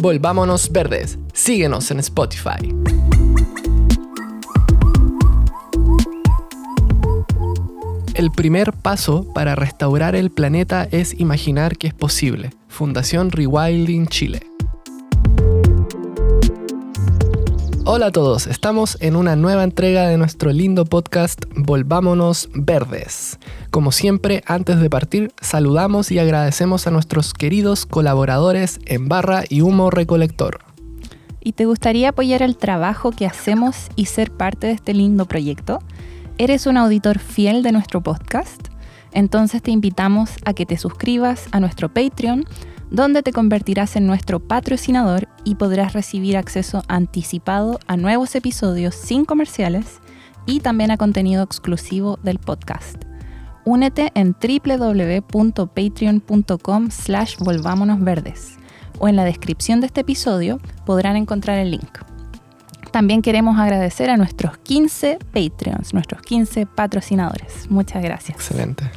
Volvámonos Verdes. Síguenos en Spotify. El primer paso para restaurar el planeta es imaginar que es posible. Fundación Rewilding Chile. Hola a todos, estamos en una nueva entrega de nuestro lindo podcast Volvámonos Verdes. Como siempre, antes de partir, saludamos y agradecemos a nuestros queridos colaboradores en Barra y Humo Recolector. ¿Y te gustaría apoyar el trabajo que hacemos y ser parte de este lindo proyecto? ¿Eres un auditor fiel de nuestro podcast? Entonces te invitamos a que te suscribas a nuestro Patreon donde te convertirás en nuestro patrocinador y podrás recibir acceso anticipado a nuevos episodios sin comerciales y también a contenido exclusivo del podcast. Únete en www.patreon.com slash volvámonosverdes o en la descripción de este episodio podrán encontrar el link. También queremos agradecer a nuestros 15 Patreons, nuestros 15 patrocinadores. Muchas gracias. Excelente.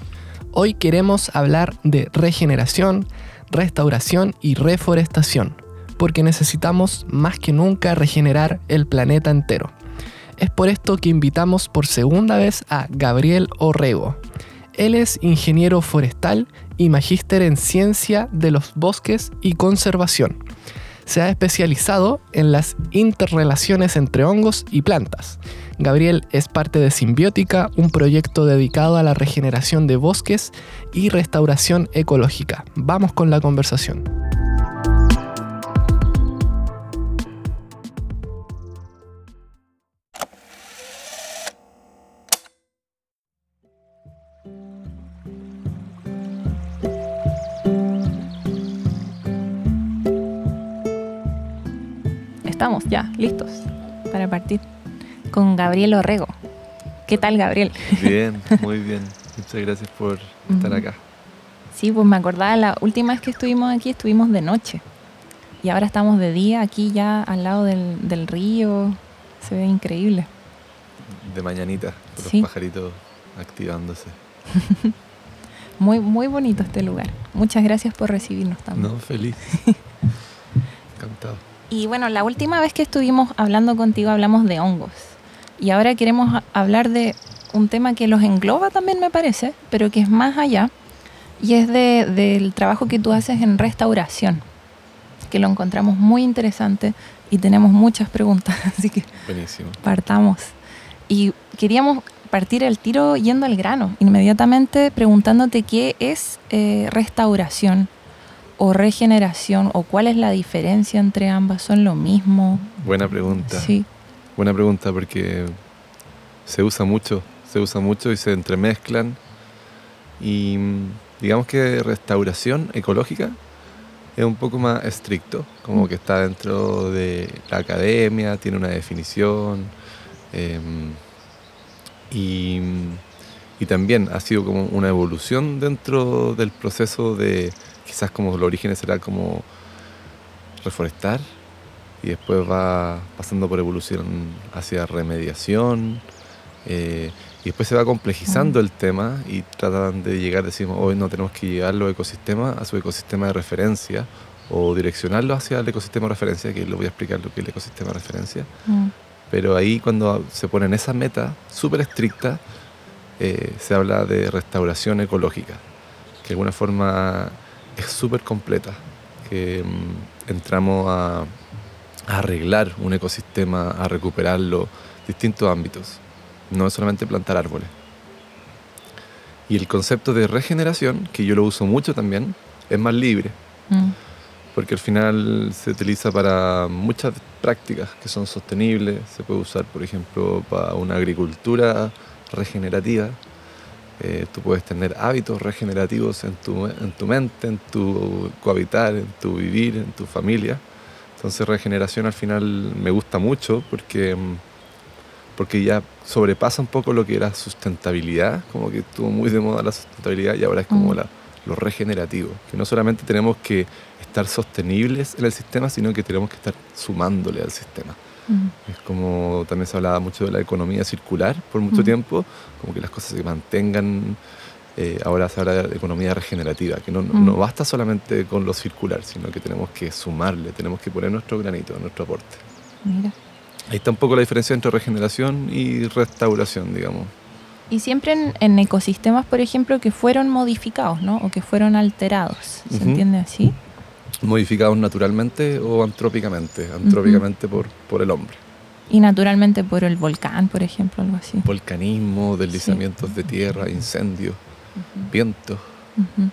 Hoy queremos hablar de regeneración, restauración y reforestación, porque necesitamos más que nunca regenerar el planeta entero. Es por esto que invitamos por segunda vez a Gabriel Orrego. Él es ingeniero forestal y magíster en ciencia de los bosques y conservación. Se ha especializado en las interrelaciones entre hongos y plantas Gabriel es parte de Simbiótica, un proyecto dedicado a la regeneración de bosques y restauración ecológica. Vamos con la conversación. Estamos ya listos para partir con Gabriel Orrego. ¿Qué tal, Gabriel? Bien, muy bien. Muchas gracias por estar acá. Sí, pues me acordaba, la última vez que estuvimos aquí estuvimos de noche. Y ahora estamos de día aquí ya al lado del, río. Se ve increíble. De mañanita, los pajaritos activándose. muy, muy bonito este lugar. Muchas gracias por recibirnos también. No, feliz. Encantado. Y bueno, la última vez que estuvimos hablando contigo hablamos de hongos. Y ahora queremos hablar de un tema que los engloba también, me parece, pero que es más allá, y es del trabajo que tú haces en restauración, que lo encontramos muy interesante y tenemos muchas preguntas, así que partamos. Y queríamos partir el tiro yendo al grano, inmediatamente preguntándote qué es eh, restauración o regeneración o cuál es la diferencia entre ambas, ¿son lo mismo? Buena pregunta. Sí. Buena pregunta porque se usa mucho, se usa mucho y se entremezclan. Y digamos que restauración ecológica es un poco más estricto, como que está dentro de la academia, tiene una definición. Em, y, y, también ha sido como una evolución dentro del proceso de, quizás como los orígenes será como reforestar, y después va pasando por evolución hacia remediación eh, y después se va complejizando el tema y tratan de llegar, decimos, hoy no tenemos que llevar los ecosistemas a su ecosistema de referencia o direccionarlo hacia el ecosistema de referencia, que lo voy a explicar lo que es el ecosistema de referencia. Mm. Pero ahí cuando se ponen esa meta súper estricta, eh, se habla de restauración ecológica, que de alguna forma es súper completa, que mm, entramos a arreglar un ecosistema, a recuperarlo, distintos ámbitos. No es solamente plantar árboles. Y el concepto de regeneración, que yo lo uso mucho también, es más libre. Mm. Porque al final se utiliza para muchas prácticas que son sostenibles. Se puede usar, por ejemplo, para una agricultura regenerativa. Eh, tú puedes tener hábitos regenerativos en tu, en tu mente, en tu cohabitar, en tu vivir, en tu familia entonces regeneración al final me gusta mucho porque, mm, porque ya sobrepasa un poco lo que era sustentabilidad, como que estuvo muy de moda la sustentabilidad y ahora es como mm. la, lo regenerativo, que no solamente tenemos que estar sostenibles en el sistema, sino que tenemos que estar sumándole al sistema. Mm. Es como también se hablaba mucho de la economía circular por mucho tiempo, como que las cosas se mantengan eh, ahora se habla de economía regenerativa, que no, Mm. no basta solamente con lo circular, sino que tenemos que sumarle, tenemos que poner nuestro granito, nuestro aporte. Mira. Ahí está un poco la diferencia entre regeneración y restauración, digamos. Y siempre en, en ecosistemas, por ejemplo, que fueron modificados, ¿no? O que fueron alterados. ¿Se Ujú. entiende así? Modificados naturalmente o antrópicamente, antrópicamente por, por el hombre. Y naturalmente por el volcán, por ejemplo, algo así. Volcanismo, deslizamientos de tierra, incendios, vientos. Ujú.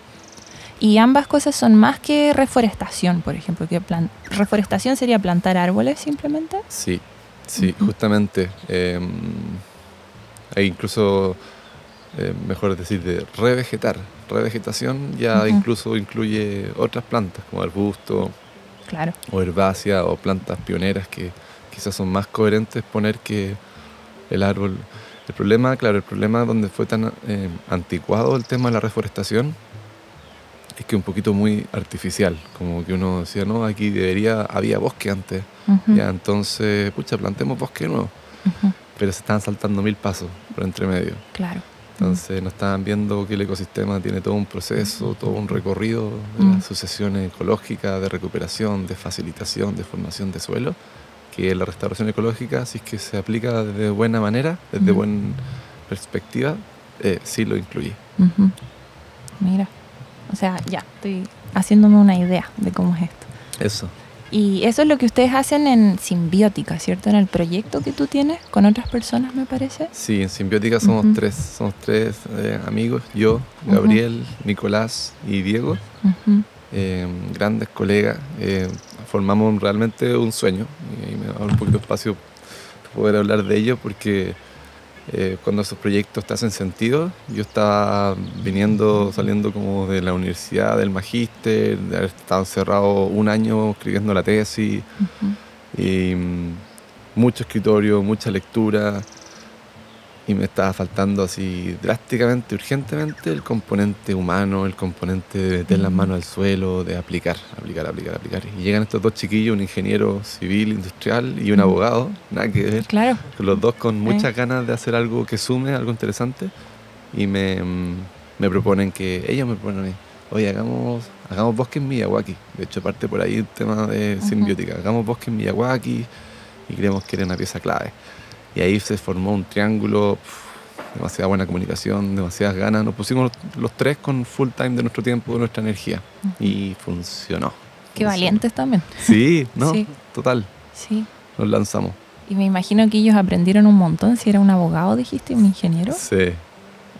Y ambas cosas son más que reforestación, por ejemplo. que plan- Reforestación sería plantar árboles simplemente. Sí, sí, justamente. eh, hay incluso, eh, mejor decir, de revegetar. Revegetación ya incluso incluye otras plantas como arbusto Claro. o herbácea o plantas pioneras que quizás son más coherentes poner que el árbol. El problema, claro, el problema donde fue tan eh, anticuado el tema de la reforestación es que un poquito muy artificial, como que uno decía, no, aquí debería, había bosque antes, ya entonces, pucha, plantemos bosque nuevo, pero se estaban saltando mil pasos por entre medio. Claro. Entonces no estaban viendo que el ecosistema tiene todo un proceso, todo un recorrido de las sucesiones ecológicas, de recuperación, de facilitación, de formación de suelo, que la restauración ecológica, si es que se aplica de buena manera, desde Mm. buena perspectiva, eh, sí lo incluye. Mira. O sea, ya, estoy haciéndome una idea de cómo es esto. Eso. Y eso es lo que ustedes hacen en Simbiótica, ¿cierto? En el proyecto que tú tienes con otras personas, me parece. Sí, en Simbiótica somos tres, somos tres eh, amigos, yo. Gabriel, Nicolás y Diego, eh, grandes colegas, eh, formamos realmente un sueño y ahí me da un poquito de espacio para poder hablar de ello porque eh, cuando esos proyectos te hacen sentido, yo estaba viniendo, saliendo como de la universidad, del magíster, de haber estado encerrado un año escribiendo la tesis y mm, mucho escritorio, mucha lectura y me estaba faltando así drásticamente, urgentemente el componente humano, el componente de meter las manos al suelo, de aplicar, aplicar, aplicar, aplicar. Y llegan estos dos chiquillos, un ingeniero civil, industrial y un Mm. abogado, nada que ver, Claro. los dos con muchas Eh. ganas de hacer algo que sume, algo interesante y me, me proponen que, ellos me proponen a mí, oye, hagamos, hagamos bosque en Miyawaki. De hecho, parte por ahí el tema de simbiótica. Hagamos bosque en Miyawaki y creemos que era una pieza clave. Y ahí se formó un triángulo, pf, demasiada buena comunicación, demasiadas ganas. Nos pusimos los, tres con full time de nuestro tiempo, de nuestra energía. Y funcionó. Qué Funcionó. valientes también. Sí, no, Sí. total. Sí. Nos lanzamos. Y me imagino que ellos aprendieron un montón. Si era un abogado, dijiste, un ingeniero. Sí.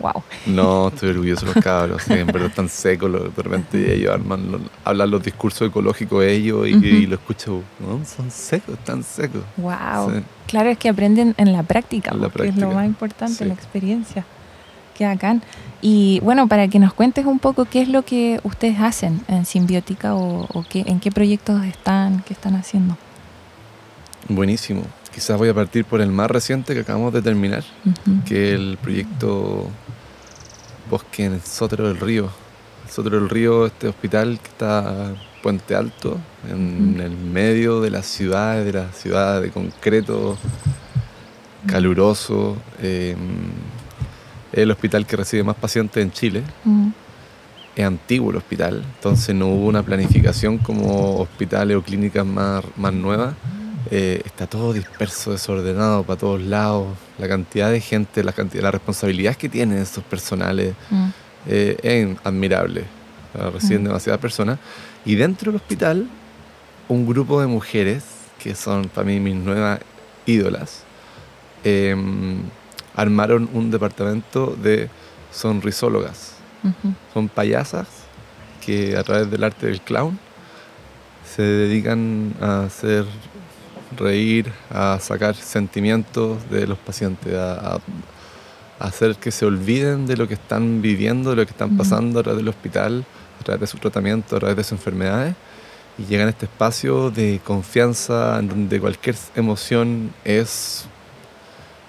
Wow. No, estoy orgulloso de los cabros, sí, en verdad están secos, de repente ellos arman, lo- hablan los discursos ecológicos ellos y, lo escucho, no, son secos, están secos. Wow. Sí. Claro, es que aprenden en la práctica, En la porque es lo más importante, sí. la experiencia. Qué bacán. Y bueno, para que nos cuentes un poco qué es lo que ustedes hacen en Simbiótica o, o qué, en qué proyectos están, qué están haciendo. Buenísimo. Quizás voy a partir por el más reciente que acabamos de terminar, que es el proyecto Bosque en el Sótero del Río. El Sótero del Río, este hospital que está en Puente Alto, en Ujú. el medio de la ciudad, de la ciudad de concreto, caluroso. eh, es el hospital que recibe más pacientes en Chile. Mm, Es antiguo el hospital, entonces no hubo una planificación como hospitales o clínicas más, más nuevas. Eh, está todo disperso, desordenado para todos lados. La cantidad de gente, la, cantidad, la responsabilidad que tienen estos personales mm, eh, es admirable. O sea, Reciben Mm. demasiadas personas. Y dentro del hospital, un grupo de mujeres, que son para mí mis nuevas ídolas, eh, armaron un departamento de sonrisólogas. Son payasas que a través del arte del clown se dedican a hacer reír, a sacar sentimientos de los pacientes, a, hacer que se olviden de lo que están viviendo, de lo que están pasando a través del hospital, a través de su tratamiento, a través de sus enfermedades. Y llegan a este espacio de confianza en donde cualquier emoción es,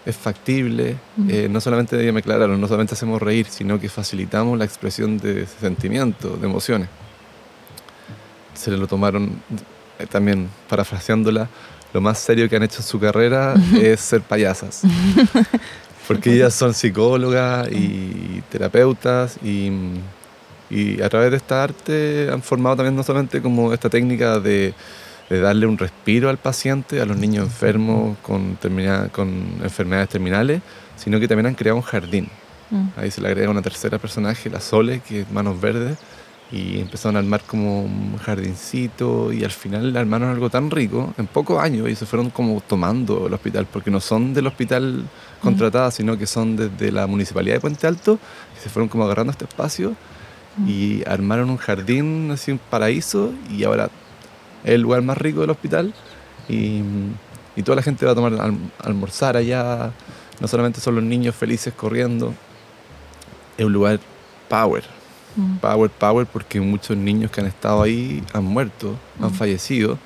es factible. Eh, no solamente, me aclararon, no solamente hacemos reír, sino que facilitamos la expresión de sentimientos, de emociones. Se lo tomaron eh, también, parafraseándola, lo más serio que han hecho en su carrera es ser payasas. porque ellas son psicólogas y terapeutas y, y a través de esta arte han formado también no solamente como esta técnica de, de darle un respiro al paciente, a los niños enfermos con, termina, con enfermedades terminales, sino que también han creado un jardín. Mm. Ahí se le agrega una tercera personaje, la Sole, que es Manos Verdes, y empezaron a armar como un jardincito y al final armaron algo tan rico en pocos años y se fueron como tomando el hospital, porque no son del hospital contratadas, sino que son desde la municipalidad de Puente Alto, y se fueron como agarrando este espacio y armaron un jardín, así un paraíso, y ahora es el lugar más rico del hospital y, y toda la gente va a tomar alm- almorzar allá, no solamente son los niños felices corriendo, es un lugar power, Mm. power, power, porque muchos niños que han estado ahí han muerto, han Mm. fallecido,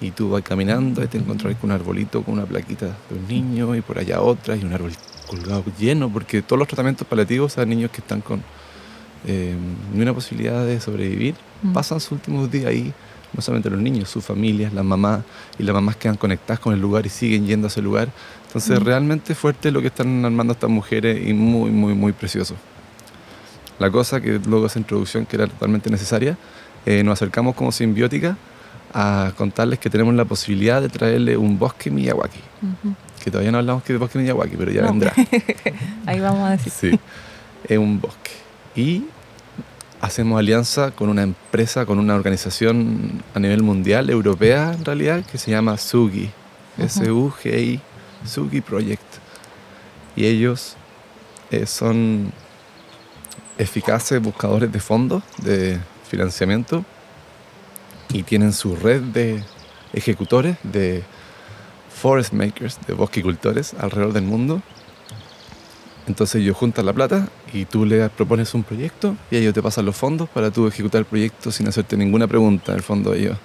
y tú vas caminando y te encontrás con un arbolito con una plaquita de un niño, y por allá otra, y un árbol colgado lleno, porque todos los tratamientos paliativos a niños que están con eh, ni una posibilidad de sobrevivir, Mm. pasan sus últimos días ahí, no solamente los niños, sus familias, las mamás, y las mamás quedan conectadas con el lugar y siguen yendo a ese lugar. Entonces, realmente fuerte lo que están armando estas mujeres y muy, muy, muy precioso. La cosa que luego esa introducción que era totalmente necesaria, eh, nos acercamos como simbiótica a contarles que tenemos la posibilidad de traerle un bosque Miyawaki, Ujú. que todavía no hablamos que de bosque Miyawaki, pero ya No. vendrá. Ahí vamos a decir. Sí, es un bosque. Y hacemos alianza con una empresa, con una organización a nivel mundial, europea en realidad, que se llama SUGI. S-U-G-I, SUGI Project. Y ellos eh, son eficaces buscadores de fondos, de financiamiento, y tienen su red de ejecutores, de forest makers, de bosquicultores alrededor del mundo. Entonces ellos juntan la plata y tú le propones un proyecto y ellos te pasan los fondos para tú ejecutar el proyecto sin hacerte ninguna pregunta. En el fondo ellos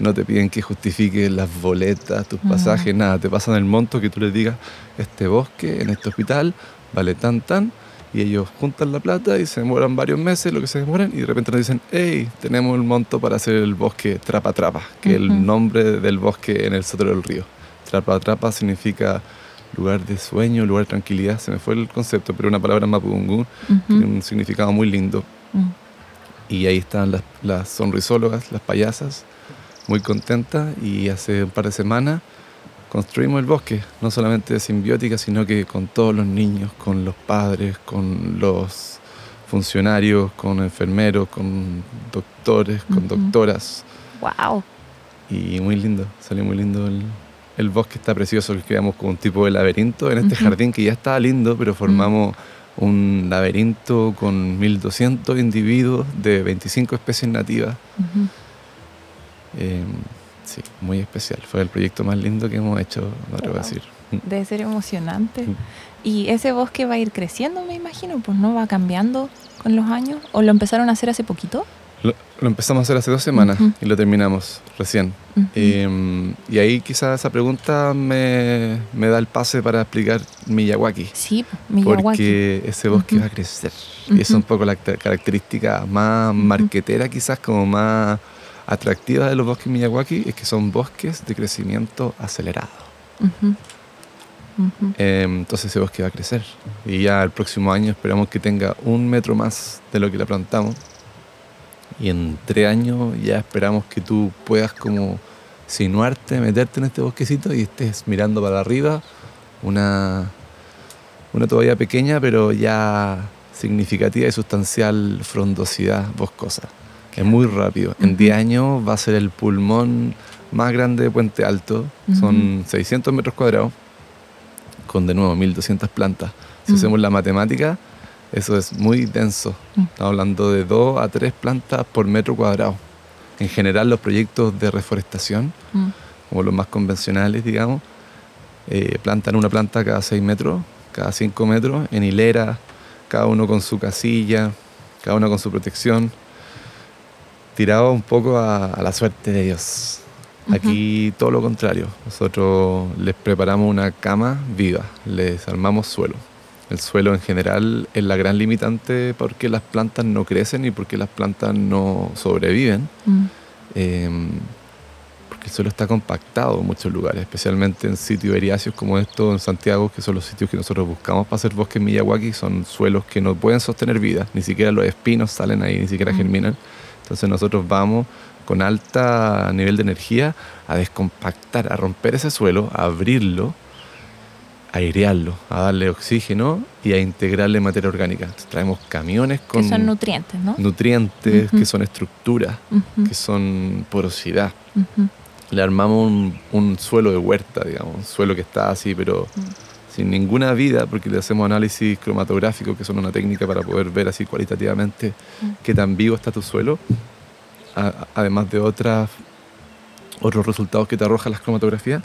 no te piden que justifiques las boletas, tus Mm. pasajes, nada. Te pasan el monto que tú les digas, este bosque en este hospital vale tan, tan. Y ellos juntan la plata y se demoran varios meses, lo que se demoran, y de repente nos dicen, hey, tenemos el monto para hacer el bosque Trapa Trapa, que es Ujú. el nombre del bosque en el Sotero del Río. Trapa Trapa significa lugar de sueño, lugar de tranquilidad. Se me fue el concepto, pero una palabra en mapudungún tiene Ujú. un significado muy lindo. Mm. Y ahí están las, las sonrisólogas, las payasas, muy contentas. Y hace un par de semanas construimos el bosque, no solamente de simbiótica, sino que con todos los niños, con los padres, con los funcionarios, con enfermeros, con doctores, con doctoras. Wow. Y muy lindo, salió muy lindo el, el bosque, está precioso, que creamos como un tipo de laberinto en este jardín que ya estaba lindo, pero formamos un laberinto con 1200 individuos de 25 especies nativas. Eh, sí, muy especial. Fue el proyecto más lindo que hemos hecho, me atrevo a Wow. decir. Debe ser emocionante. Mm. Y ese bosque va a ir creciendo, me imagino, pues no va cambiando con los años. ¿O lo empezaron a hacer hace poquito? Lo, lo empezamos a hacer hace dos semanas Ujú. y lo terminamos recién. Ujú. Eh, y ahí quizás esa pregunta me, me da el pase para explicar Miyawaki. sí, pues, Miyawaki. Porque ese bosque Ujú. va a crecer. Y es un poco la ca- característica más marquetera, quizás como más atractiva de los bosques Miyawaki, es que son bosques de crecimiento acelerado. Eh, entonces ese bosque va a crecer. Y ya el próximo año esperamos que tenga un metro más de lo que la plantamos. Y en tres años ya esperamos que tú puedas como sinuarte, meterte en este bosquecito y estés mirando para arriba una, una todavía pequeña pero ya significativa y sustancial frondosidad boscosa. Es muy rápido. En Ujú. 10 años va a ser el pulmón más grande de Puente Alto. Son 600 metros cuadrados con de nuevo 1200 plantas. Si hacemos la matemática, eso es muy denso. Mm. Estamos hablando de 2 a 3 plantas por metro cuadrado. En general, los proyectos de reforestación, Mm. como los más convencionales, digamos, eh, plantan una planta cada 6 metros, cada 5 metros, en hilera, cada uno con su casilla, cada uno con su protección, tirado un poco a, a la suerte de Dios. Aquí todo lo contrario. Nosotros les preparamos una cama viva, les armamos suelo. El suelo en general es la gran limitante porque las plantas no crecen y porque las plantas no sobreviven. Mm. Eh, porque el suelo está compactado en muchos lugares, especialmente en sitios eriáceos como estos en Santiago, que son los sitios que nosotros buscamos para hacer bosque en Miyawaki, son suelos que no pueden sostener vida, ni siquiera los espinos salen ahí, ni siquiera germinan. Entonces nosotros vamos con alta nivel de energía a descompactar, a romper ese suelo, a abrirlo, a airearlo, a darle oxígeno y a integrarle materia orgánica. Entonces, traemos camiones con Que son nutrientes, ¿no? nutrientes, que son estructuras, que son porosidad. Le armamos un, un suelo de huerta, digamos, un suelo que está así, pero Mm. Sin ninguna vida, porque le hacemos análisis cromatográfico, que son una técnica para poder ver así cualitativamente Mm. qué tan vivo está tu suelo, a- además de otras, otros resultados que te arrojan las cromatografías,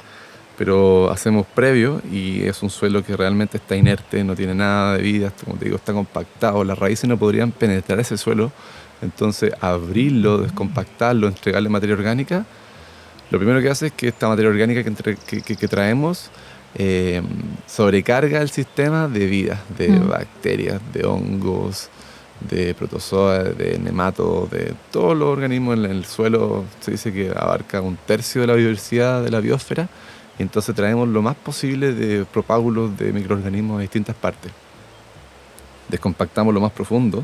pero hacemos previo y es un suelo que realmente está inerte, no tiene nada de vida, como te digo, está compactado, las raíces no podrían penetrar ese suelo, entonces abrirlo, descompactarlo, entregarle materia orgánica, lo primero que hace es que esta materia orgánica que, entre- que- que- que traemos eh, sobrecarga el sistema de vida, de Mm. bacterias, de hongos, de protozoa, de nematodos, de todos los organismos en el suelo. Se dice que abarca un tercio de la biodiversidad de la biosfera. Y entonces traemos lo más posible de propágulos de microorganismos de distintas partes. Descompactamos lo más profundo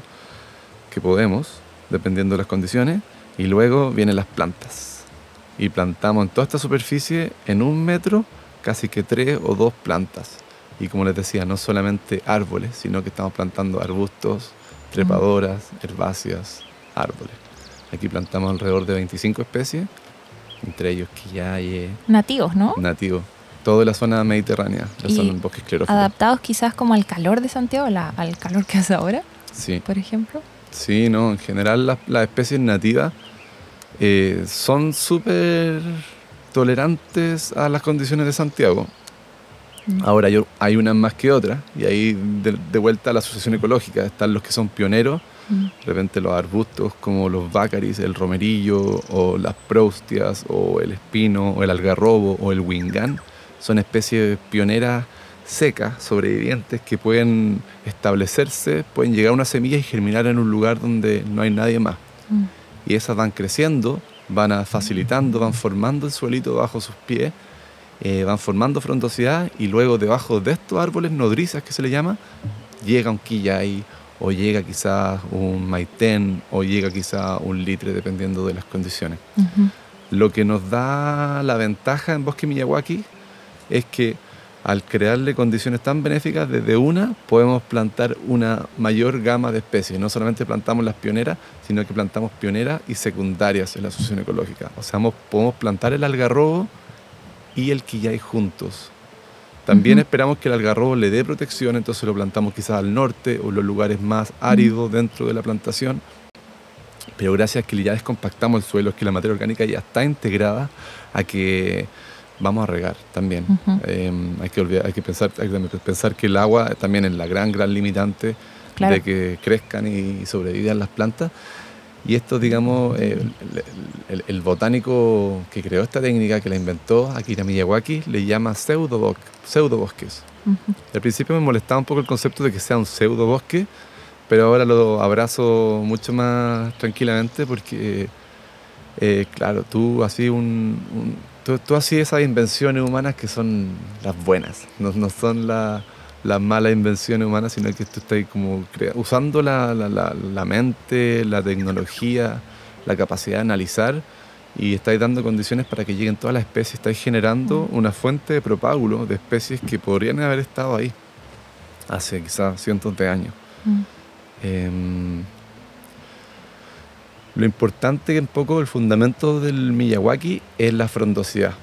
que podemos, dependiendo de las condiciones, y luego vienen las plantas. Y plantamos en toda esta superficie, en un metro, casi que tres o dos plantas. Y como les decía, no solamente árboles, sino que estamos plantando arbustos, trepadoras, herbáceas, árboles. Aquí plantamos alrededor de 25 especies, entre ellos quillaye, Nativos, ¿no? nativos, toda la zona mediterránea, la Y zona esclerófilos. Adaptados quizás como al calor de Santiago, la- al calor que hace ahora, Sí. por ejemplo. Sí, no, en general las, las especies nativas eh, son súper tolerantes a las condiciones de Santiago. Mm. Ahora yo, hay unas más que otras, y ahí de, de vuelta a la asociación ecológica están los que son pioneros, Mm. de repente los arbustos como los bácaris, el romerillo, o las proustias, o el espino, o el algarrobo, o el wingán, son especies pioneras secas, sobrevivientes, que pueden establecerse, pueden llegar a una semilla y germinar en un lugar donde no hay nadie más. Mm. Y esas van creciendo, van facilitando, van formando el suelito bajo sus pies, eh, van formando frondosidad y luego debajo de estos árboles nodrizas que se le llama, llega un quillay o llega quizás un maitén o llega quizás un litre dependiendo de las condiciones. Lo que nos da la ventaja en Bosque Miyawaki es que al crearle condiciones tan benéficas, desde una podemos plantar una mayor gama de especies. No solamente plantamos las pioneras, sino que plantamos pioneras y secundarias en la asociación ecológica. O sea, mo- podemos plantar el algarrobo y el quillay juntos. También esperamos que el algarrobo le dé protección, entonces lo plantamos quizás al norte o en los lugares más áridos dentro de la plantación. Pero gracias a que ya descompactamos el suelo, es que la materia orgánica ya está integrada a que vamos a regar también. Ujú. Eh, hay, que olvidar, hay que pensar, hay que pensar que el agua también es la gran, gran limitante Claro. de que crezcan y sobrevivan las plantas. Y esto, digamos, eh, el, el- el botánico que creó esta técnica, que la inventó, Akira Miyawaki, le llama pseudo pseudobosques. Ujú. Al principio me molestaba un poco el concepto de que sea un pseudo bosque, pero ahora lo abrazo mucho más tranquilamente porque, eh, claro, tú así un, un- tú, tú así esas invenciones humanas que son las buenas, no, no son la- las malas invenciones humanas, sino que tú estás como usando la, la- la- la mente, la tecnología, la capacidad de analizar y estáis dando condiciones para que lleguen todas las especies, estáis generando una fuente de propágulo de especies que podrían haber estado ahí hace quizás cientos de años. Mm. Em, lo importante que un poco el fundamento del Miyawaki es la frondosidad.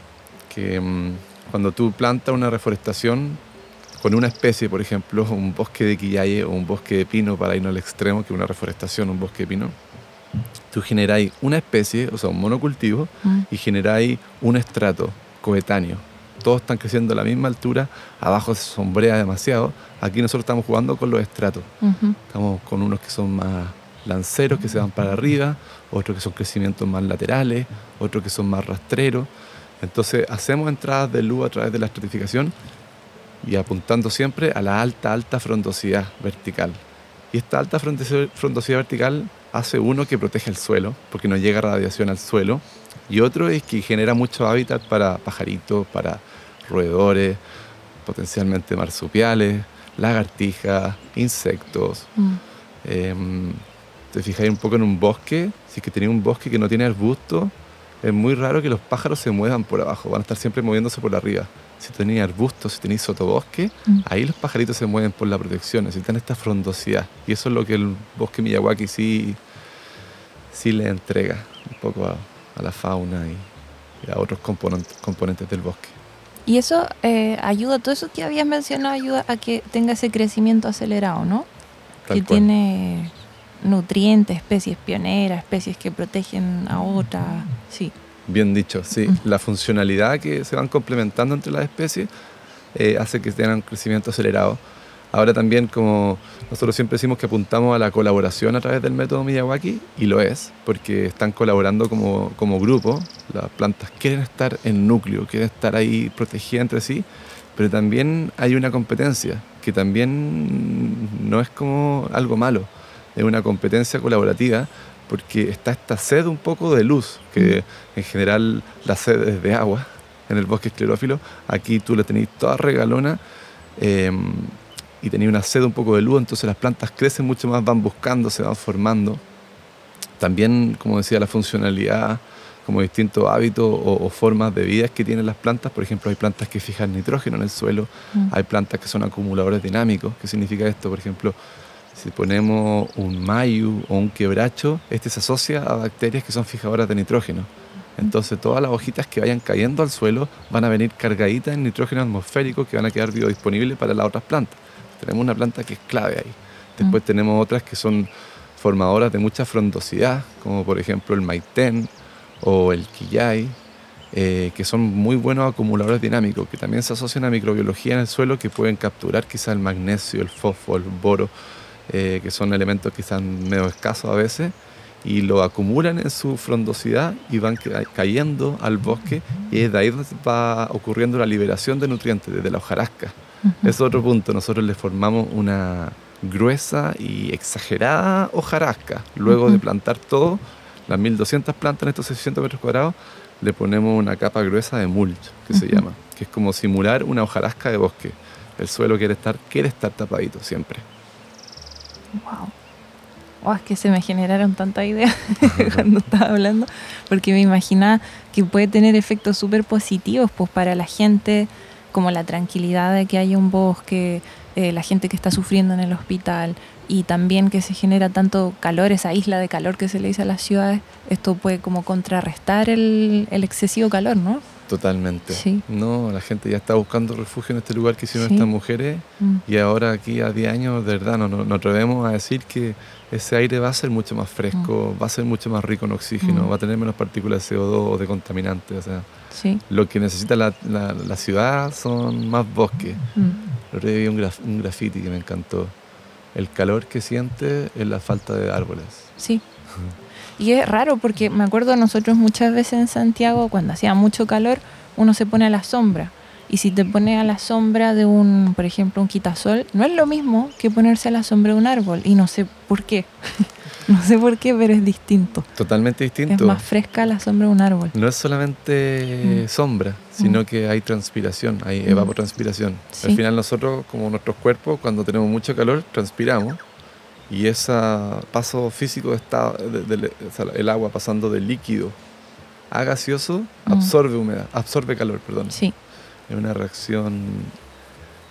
Que em, cuando tú plantas una reforestación con una especie, por ejemplo, un bosque de quillaye o un bosque de pino para irnos al extremo, que es una reforestación, un bosque de pino, tú generáis una especie, o sea, un monocultivo, Mm. y generáis un estrato coetáneo. Todos están creciendo a la misma altura, abajo se sombrea demasiado. Aquí nosotros estamos jugando con los estratos. Estamos con unos que son más lanceros, que se van para arriba, otros que son crecimientos más laterales, otros que son más rastreros. Entonces hacemos entradas de luz a través de la estratificación y apuntando siempre a la alta, alta frondosidad vertical. Y esta alta frondosidad vertical hace uno que protege el suelo, porque no llega radiación al suelo, Y otro es que genera mucho hábitat para pajaritos, para roedores, potencialmente marsupiales, lagartijas, insectos. Mm. Em, te fijáis un poco en un bosque, si es que tenéis un bosque que no tiene arbusto, es muy raro que los pájaros se muevan por abajo, van a estar siempre moviéndose por arriba. Si tenéis arbustos, si tenéis sotobosque, Mm. ahí los pajaritos se mueven por la protección, necesitan esta frondosidad. Y eso es lo que el bosque Miyawaki sí, sí le entrega un poco a, a la fauna y, y a otros componentes, componentes del bosque. Y eso eh, ayuda, todo eso que habías mencionado ayuda a que tenga ese crecimiento acelerado, ¿no? Tal que cual. tiene nutrientes, especies pioneras, especies que protegen a otras. Sí. Bien dicho, sí. La funcionalidad que se van complementando entre las especies eh, hace que tengan un crecimiento acelerado. Ahora también, como nosotros siempre decimos que apuntamos a la colaboración a través del método Miyawaki, y lo es, porque están colaborando como, como grupo. Las plantas quieren estar en núcleo, quieren estar ahí protegidas entre sí, pero también hay una competencia, que también no es como algo malo, es una competencia colaborativa, porque está esta sed un poco de luz, que en general la sed es de agua en el bosque esclerófilo, aquí tú la tenés toda regalona eh, y tenés una sed un poco de luz, entonces las plantas crecen mucho más, van buscando, se van formando. También, como decía, la funcionalidad, como distintos hábitos o, o formas de vida que tienen las plantas, por ejemplo, hay plantas que fijan nitrógeno en el suelo, Mm. hay plantas que son acumuladores dinámicos. ¿Qué significa esto? Por ejemplo, si ponemos un mayu o un quebracho, este se asocia a bacterias que son fijadoras de nitrógeno. Entonces todas las hojitas que vayan cayendo al suelo van a venir cargaditas en nitrógeno atmosférico que van a quedar biodisponibles para las otras plantas. Tenemos una planta que es clave ahí. Después tenemos otras que son formadoras de mucha frondosidad, como por ejemplo el maitén o el quillay, eh, que son muy buenos acumuladores dinámicos, que también se asocian a microbiología en el suelo que pueden capturar quizás el magnesio, el fósforo, el boro, eh, que son elementos quizás medio escasos a veces, y lo acumulan en su frondosidad y van ca- cayendo al bosque, y es de ahí donde va ocurriendo la liberación de nutrientes, desde la hojarasca. Es otro punto, nosotros le formamos una gruesa y exagerada hojarasca. Luego de plantar todo, las 1200 plantas en estos 600 metros cuadrados, le ponemos una capa gruesa de mulch, que se llama, que es como simular una hojarasca de bosque. El suelo quiere estar, quiere estar tapadito siempre. Wow. Oh, es que se me generaron tantas ideas cuando estaba hablando, porque me imaginaba que puede tener efectos súper positivos pues, para la gente, como la tranquilidad de que haya un bosque, eh, la gente que está sufriendo en el hospital, y también que se genera tanto calor, esa isla de calor que se le dice a las ciudades, esto puede como contrarrestar el, el excesivo calor, ¿no? Totalmente. Sí. No, la gente ya está buscando refugio en este lugar que hicieron Sí. estas mujeres Mm. y ahora aquí a 10 años, de verdad, no, no- nos atrevemos a decir que ese aire va a ser mucho más fresco, va a ser mucho más rico en oxígeno, Mm. va a tener menos partículas de CO2 o de contaminantes. O sea, Sí. lo que necesita la, la- la ciudad son más bosques. Mm. Día vi un, graf- un graffiti que me encantó. El calor que siente es la falta de árboles. Sí. Y es raro porque me acuerdo nosotros muchas veces en Santiago, cuando hacía mucho calor, uno se pone a la sombra. Y si te pones a la sombra de un, por ejemplo, un quitasol, no es lo mismo que ponerse a la sombra de un árbol. Y no sé por qué. no sé por qué, pero es distinto. Totalmente distinto. Es más fresca la sombra de un árbol. No es solamente Mm. sombra, sino Mm. que hay transpiración, hay Mm. evapotranspiración. Sí. Al final nosotros, como nuestros cuerpos, cuando tenemos mucho calor, transpiramos y ese paso físico de estado, de- de- o sea, el agua pasando de líquido a gaseoso Mm. absorbe humedad, absorbe calor, perdón. Sí. Es una reacción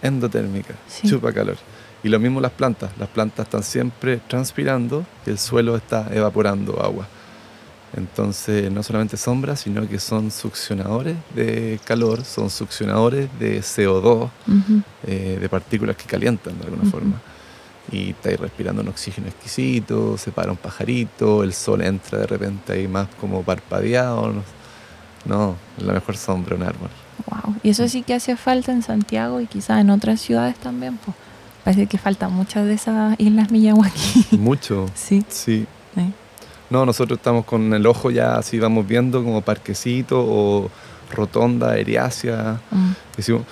endotérmica, Sí. chupa calor. Y lo mismo las plantas, las plantas están siempre transpirando y el suelo está evaporando agua. Entonces, no solamente sombra, sino que son succionadores de calor, son succionadores de CO2, Ujú. eh, de partículas que calientan de alguna forma. Y estáis respirando un oxígeno exquisito, se para un pajarito, el sol entra de repente ahí más como parpadeado. No, no es la mejor sombra un árbol. Wow. Y eso sí que hace falta en Santiago y quizás en otras ciudades también. Pues. Parece que faltan muchas de esas islas Miyawaki. Mucho, sí. sí. No, nosotros estamos con el ojo ya así, vamos viendo como parquecito o rotonda aeriácea. Mm. Decimos,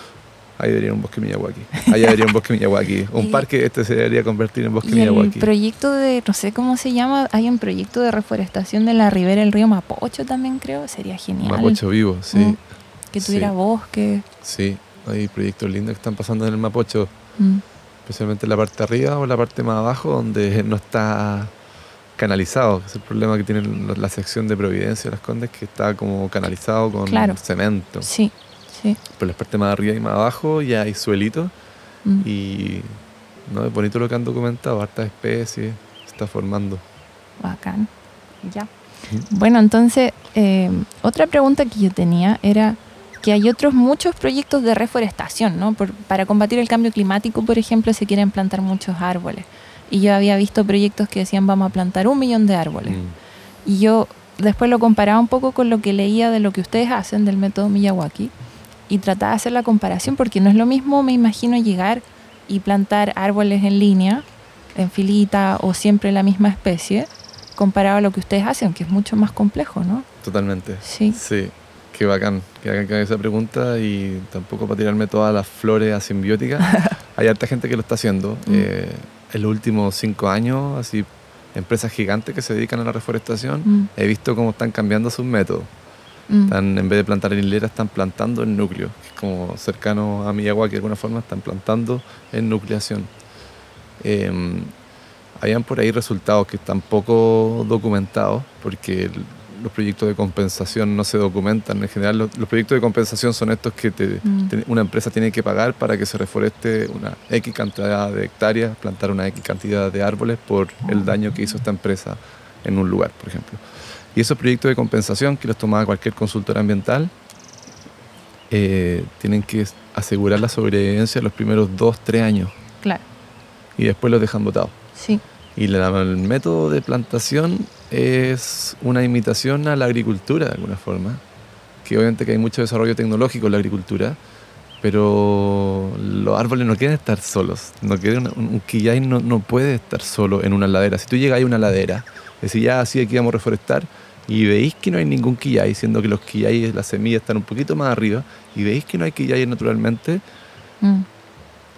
Ahí debería un bosque Miyawaki. Allá debería un bosque Miyawaki. Un parque este se debería convertir en bosque Y el Miyawaki. proyecto de, no sé cómo se llama, hay un proyecto de reforestación de la ribera del río Mapocho también creo, sería genial. Mapocho vivo, sí. Mm. Que tuviera Sí. bosque. Sí, hay proyectos lindos que están pasando en el Mapocho, Mm. especialmente en la parte de arriba o la parte más abajo, donde no está canalizado. Es el problema que tiene la- la sección de Providencia de las Condes, que está como canalizado con Claro. cemento. Sí, sí. Pero la parte más arriba y más abajo ya hay suelito Mm. y no es bonito lo que han documentado, hartas especies se está formando. Bacán. Ya. Bueno, entonces, eh, otra pregunta que yo tenía era que hay otros muchos proyectos de reforestación, ¿no? Por- para combatir el cambio climático, por ejemplo, se quieren plantar muchos árboles. Y yo había visto proyectos que decían vamos a plantar un millón de árboles. Mm. Y yo después lo comparaba un poco con lo que leía de lo que ustedes hacen del método Miyawaki y trataba de hacer la comparación porque no es lo mismo, me imagino, llegar y plantar árboles en línea, en filita o siempre la misma especie, comparado a lo que ustedes hacen, que es mucho más complejo, ¿no? Totalmente. Sí. Sí, qué bacán, qué bacán que haga esa pregunta y tampoco para tirarme todas las flores asimbióticas. Hay harta gente que lo está haciendo. Mm. Eh, en los últimos cinco años, así, empresas gigantes que se dedican a la reforestación, Mm, he visto cómo están cambiando sus métodos. Mm, Están, en vez de plantar en hilera, están plantando en núcleo, que es como cercano a Miyawaki de alguna forma, están plantando en nucleación. Eh, hayan por ahí resultados que están poco documentados, porque los proyectos de compensación no se documentan. En general, los, los proyectos de compensación son estos que te- Mm. te- una empresa tiene que pagar para que se reforeste una X cantidad de hectáreas, plantar una X cantidad de árboles por el daño que hizo esta empresa en un lugar, por ejemplo. Y esos proyectos de compensación que los tomaba cualquier consultor ambiental eh, tienen que asegurar la sobrevivencia los primeros dos, tres años claro, y después los dejan botados. sí. Y la- el método de plantación es una imitación a la agricultura de alguna forma, que obviamente que hay mucho desarrollo tecnológico en la agricultura, pero los árboles no quieren estar solos. No quieren, un, un quillay no, no puede estar solo en una ladera. Si tú llegas a una ladera, decís ya así aquí vamos a reforestar, y veis que no hay ningún quillay, siendo que los quillayes, las semillas están un poquito más arriba, y veis que no hay quillayes naturalmente, Mm,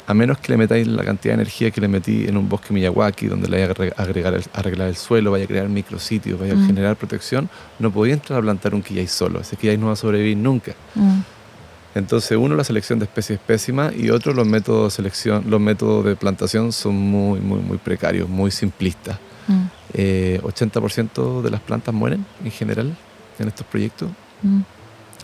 a menos que le metáis la cantidad de energía que le metí en un bosque Miyawaki, donde le vaya a agre- agregar el- arreglar el suelo, vaya a crear micrositios, vaya a Mm. generar protección, no podía entrar a plantar un quillay solo. Ese quillay no va a sobrevivir nunca. mm, Entonces, uno, la selección de especies es pésima y otro, los métodos de selección, los métodos de plantación son muy, muy, muy precarios, muy simplistas. Eh, 80% de las plantas mueren en general en estos proyectos. mm.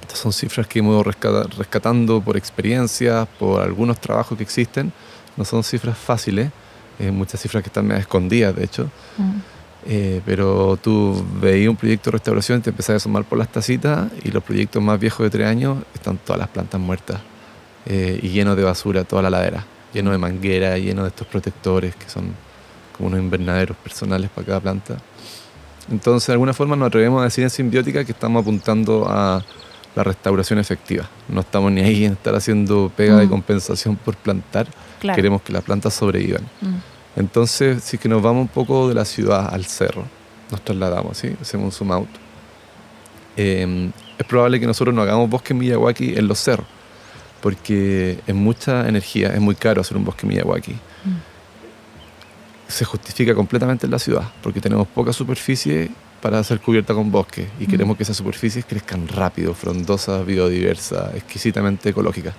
Estas son cifras que hemos ido rescata- rescatando por experiencias, por algunos trabajos que existen. No son cifras fáciles, eh, muchas cifras que están medio escondidas, de hecho. mm. Eh, pero tú veías un proyecto de restauración y te empezás a asomar por las tacitas y los proyectos más viejos de tres años están todas las plantas muertas eh, y llenos de basura, toda la ladera, lleno de manguera, lleno de estos protectores que son como unos invernaderos personales para cada planta. Entonces, de alguna forma nos atrevemos a decir en simbiótica que estamos apuntando a la restauración efectiva. No estamos ni ahí en estar haciendo pega de Mm. compensación por plantar, Claro. queremos que las plantas sobrevivan. Mm, Entonces, si es que nos vamos un poco de la ciudad al cerro, nos trasladamos, ¿sí? hacemos un zoom out. Eh, es probable que nosotros no hagamos bosque Miyawaki en los cerros, porque es mucha energía, es muy caro hacer un bosque Miyawaki. mm. Se justifica completamente en la ciudad, porque tenemos poca superficie para ser cubierta con bosque y Mm. queremos que esas superficies crezcan rápido, frondosas, biodiversas, exquisitamente ecológicas.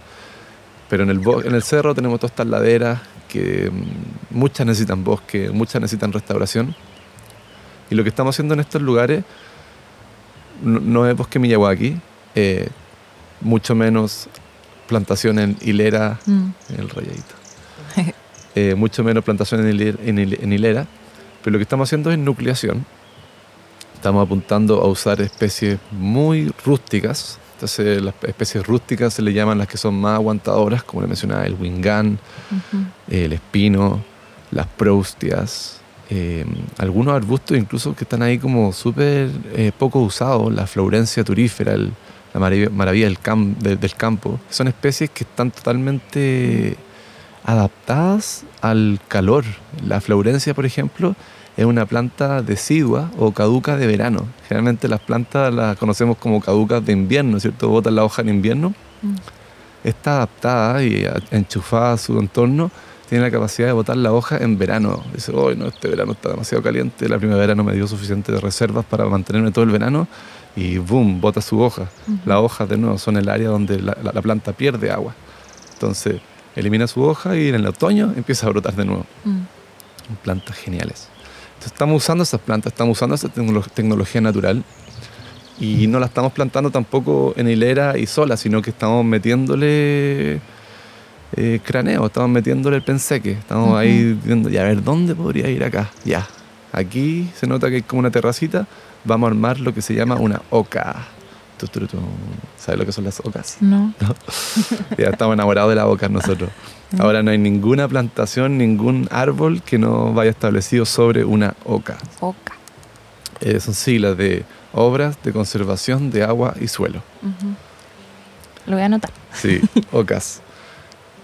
Pero en el, en el cerro tenemos todas estas laderas que mm, muchas necesitan bosque, muchas necesitan restauración. Y lo que estamos haciendo en estos lugares no, no es bosque Miyawaki, eh, mucho menos plantación en hilera, Mm, en el rayadito. Eh, mucho menos plantación en hilera, en pero lo que estamos haciendo es nucleación. Estamos apuntando a usar especies muy rústicas. Entonces, las especies rústicas se le llaman las que son más aguantadoras, como le mencionaba, el wingán, el espino, las proustias, eh, algunos arbustos incluso que están ahí como súper eh, poco usados, la flaurencia turífera, el- la maravilla, maravilla del, cam- de- del campo, son especies que están totalmente adaptadas al calor. La flaurencia, por ejemplo, es una planta decidua o caduca de verano. Generalmente las plantas las conocemos como caducas de invierno, ¿cierto? Botan la hoja en invierno Mm. está adaptada y enchufada a su entorno, tiene la capacidad de botar la hoja en verano. Dice, hoy no, este verano está demasiado caliente, la primavera no me dio suficientes reservas para mantenerme todo el verano y boom, bota su hoja. Las hojas de nuevo son el área donde la, la- la planta pierde agua. Entonces elimina su hoja y en el otoño empieza a brotar de nuevo. Mm. Plantas geniales. Entonces estamos usando esas plantas, estamos usando esa tecnolo- tecnología natural y no la estamos plantando tampoco en hilera y sola, sino que estamos metiéndole eh, craneo, estamos metiéndole el penseque, estamos Ujú. ahí viendo, ya a ver, ¿dónde podría ir acá? Ya, aquí se nota que hay como una terracita, vamos a armar lo que se llama una oca. ¿Sabes lo que son las ocas? No. Ya estamos enamorados de la oca nosotros. Ahora no hay ninguna plantación, ningún árbol que no vaya establecido sobre una oca. Oca. Eh, son siglas de Obras de Conservación de Agua y Suelo. Lo voy a anotar. Sí, OCAS.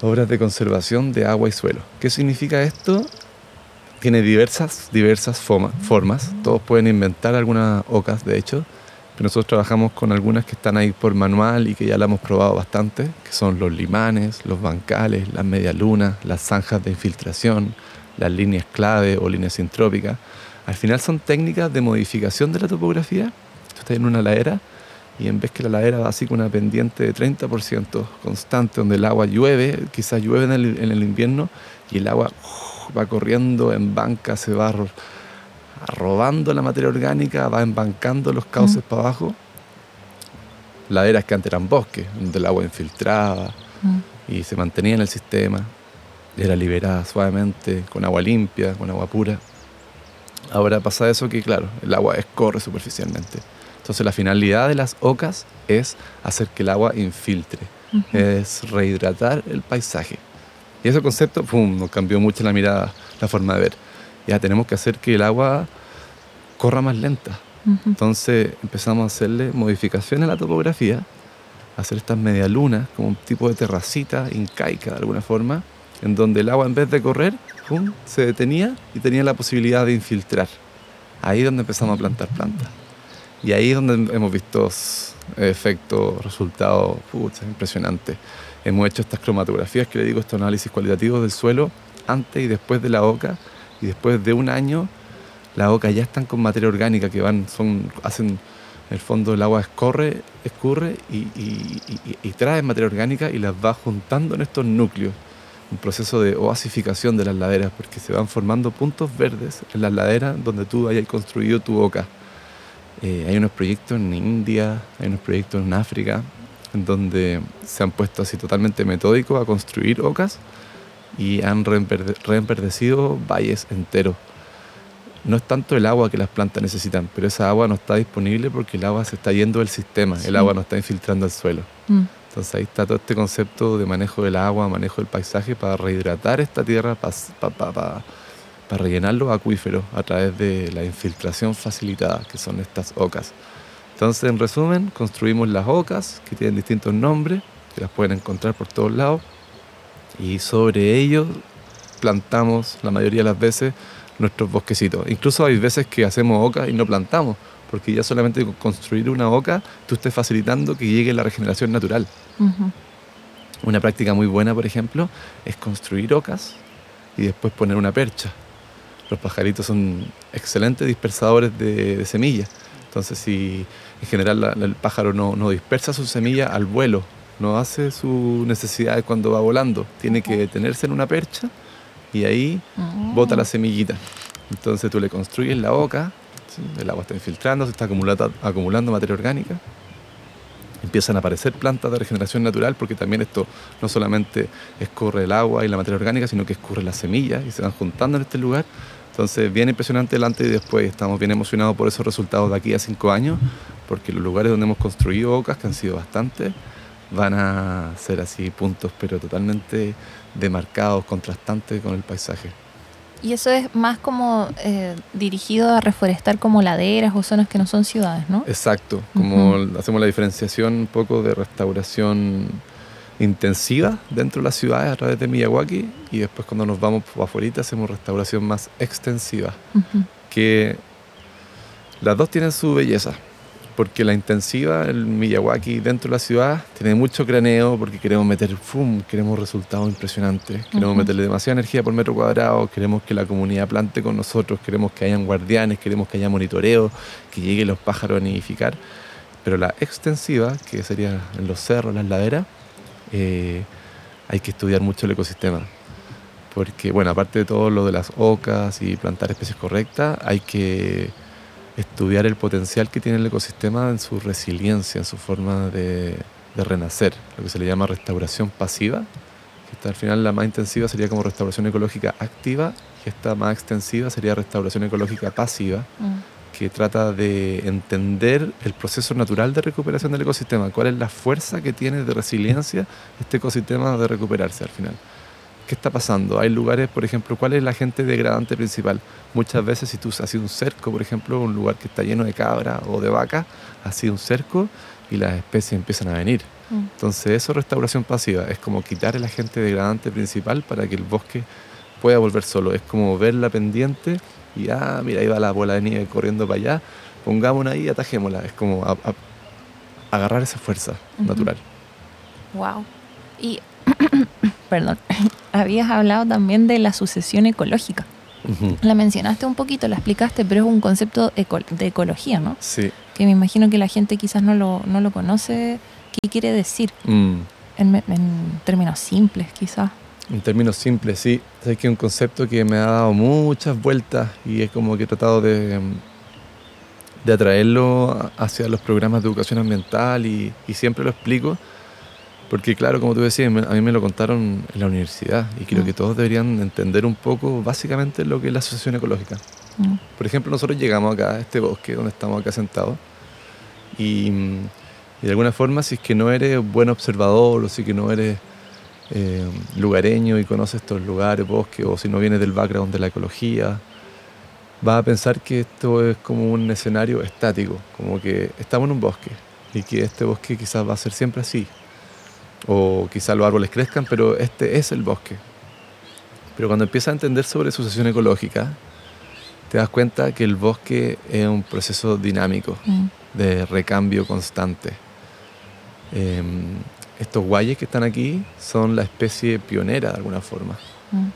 Obras de Conservación de Agua y Suelo. ¿Qué significa esto? Tiene diversas, diversas forma- formas. Todos pueden inventar algunas OCAS, de hecho. Nosotros trabajamos con algunas que están ahí por manual y que ya la hemos probado bastante, que son los limanes, los bancales, las medialunas, las zanjas de infiltración, las líneas clave o líneas sintrópicas. Al final son técnicas de modificación de la topografía. Tú estás en una ladera y en vez que la ladera va así con una pendiente de 30% constante, donde el agua llueve, quizás llueve en el, invierno, y el agua uf, va corriendo en banca, se va robando la materia orgánica, va embancando los cauces para abajo. Laderas que antes eran bosques, donde el agua infiltraba Mm. y se mantenía en el sistema, era liberada suavemente, con agua limpia, con agua pura. Ahora pasa eso que, claro, el agua escorre superficialmente. Entonces la finalidad de las ocas es hacer que el agua infiltre, es rehidratar el paisaje. Y ese concepto, ¡pum!, nos cambió mucho la mirada, la forma de ver. Ya tenemos que hacer que el agua corra más lenta. Entonces empezamos a hacerle modificaciones a la topografía, a hacer estas medialunas, como un tipo de terracita incaica de alguna forma, en donde el agua en vez de correr, ¡pum!, se detenía y tenía la posibilidad de infiltrar. Ahí es donde empezamos a plantar plantas. Y ahí es donde hemos visto efectos, resultados pucha, impresionantes. Hemos hecho estas cromatografías que le digo, estos análisis cualitativos del suelo antes y después de la oca. Y después de un año, las ocas ya están con materia orgánica que van, son, hacen, en el fondo el agua escorre, escurre y- y trae materia orgánica y las va juntando en estos núcleos. Un proceso de oasificación de las laderas, porque se van formando puntos verdes en las laderas donde tú hayas construido tu oca. Eh, hay unos proyectos en India, hay unos proyectos en África, en donde se han puesto así totalmente metódicos a construir ocas y han reemperde- reemperdecido valles enteros. No es tanto el agua que las plantas necesitan, pero esa agua no está disponible porque el agua se está yendo del sistema, Sí. el agua no está infiltrando el suelo. Mm. Entonces ahí está todo este concepto de manejo del agua, manejo del paisaje para rehidratar esta tierra, para rellenar los acuíferos a través de la infiltración facilitada, que son estas ocas. Entonces, en resumen, construimos las ocas, que tienen distintos nombres, que las pueden encontrar por todos lados, y sobre ellos plantamos la mayoría de las veces nuestros bosquecitos. Incluso hay veces que hacemos ocas y no plantamos, porque ya solamente con construir una oca, tú estés facilitando que llegue la regeneración natural. Una práctica muy buena, por ejemplo, es construir ocas y después poner una percha. Los pajaritos son excelentes dispersadores de, de semillas. Entonces, si en general la- la- el pájaro no, no dispersa su semilla al vuelo, no hace sus necesidades cuando va volando, tiene que detenerse en una percha y ahí Mm. bota la semillita. Entonces tú le construyes la oca, ¿sí? el agua está infiltrando, se está acumulata- acumulando materia orgánica. Empiezan a aparecer plantas de regeneración natural porque también esto no solamente escurre el agua y la materia orgánica, sino que escurre las semillas y se van juntando en este lugar. Entonces, bien impresionante el antes y después. Estamos bien emocionados por esos resultados de aquí a cinco años, porque los lugares donde hemos construido ocas, que han sido bastantes, van a ser así puntos, pero totalmente demarcados, contrastantes con el paisaje. Y eso es más como eh, dirigido a reforestar como laderas o zonas que no son ciudades, ¿no? Exacto, como hacemos la diferenciación un poco de restauración intensiva dentro de las ciudades a través de Miyawaki y después cuando nos vamos afuera hacemos restauración más extensiva, que las dos tienen su belleza, porque la intensiva, el Miyawaki dentro de la ciudad, tiene mucho craneo porque queremos meter, ¡fum! queremos resultados impresionantes, queremos meterle demasiada energía por metro cuadrado, queremos que la comunidad plante con nosotros, queremos que hayan guardianes, queremos que haya monitoreo, que lleguen los pájaros a nidificar. Pero la extensiva, que sería en los cerros, las laderas, eh, hay que estudiar mucho el ecosistema. Porque, bueno, aparte de todo lo de las ocas y plantar especies correctas, hay que estudiar el potencial que tiene el ecosistema en su resiliencia, en su forma de, renacer, lo que se le llama restauración pasiva, que al final la más intensiva sería como restauración ecológica activa y esta más extensiva sería restauración ecológica pasiva, mm. que trata de entender el proceso natural de recuperación del ecosistema, cuál es la fuerza que tiene de resiliencia este ecosistema de recuperarse al final. ¿Qué está pasando? Hay lugares, por ejemplo, ¿cuál es la gente degradante principal? Muchas veces si tú has sido un cerco, por ejemplo, un lugar que está lleno de cabra o de vaca, ha sido un cerco y las especies empiezan a venir. Mm. Entonces eso es restauración pasiva, es como quitar el agente degradante principal para que el bosque pueda volver solo. Es como ver la pendiente y, ah, mira, ahí va la bola de nieve corriendo para allá, pongámosla ahí y atajémosla. Es como agarrar esa fuerza natural. Wow. Y perdón, habías hablado también de la sucesión ecológica. La mencionaste un poquito, la explicaste, pero es un concepto de ecología, ¿no? Sí. Que me imagino que la gente quizás no lo, no lo conoce. ¿Qué quiere decir? Mm. En, términos simples, quizás. En términos simples, sí. Es que es un concepto que me ha dado muchas vueltas y es como que he tratado de, de atraerlo hacia los programas de educación ambiental y, y siempre lo explico porque claro, como tú decías, a mí me lo contaron en la universidad y creo mm. que todos deberían entender un poco básicamente lo que es la asociación ecológica. Mm. Por ejemplo, nosotros llegamos acá a este bosque donde estamos acá sentados y, de alguna forma si es que no eres buen observador o si que no eres eh, lugareño y conoces estos lugares, bosques o si no vienes del background de la ecología, vas a pensar que esto es como un escenario estático, como que estamos en un bosque y que este bosque quizás va a ser siempre así, o quizá los árboles crezcan, pero este es el bosque. Pero cuando empiezas a entender sobre sucesión ecológica, te das cuenta que el bosque es un proceso dinámico mm. de recambio constante. Em, estos guayes que están aquí son la especie pionera de alguna forma. Mm.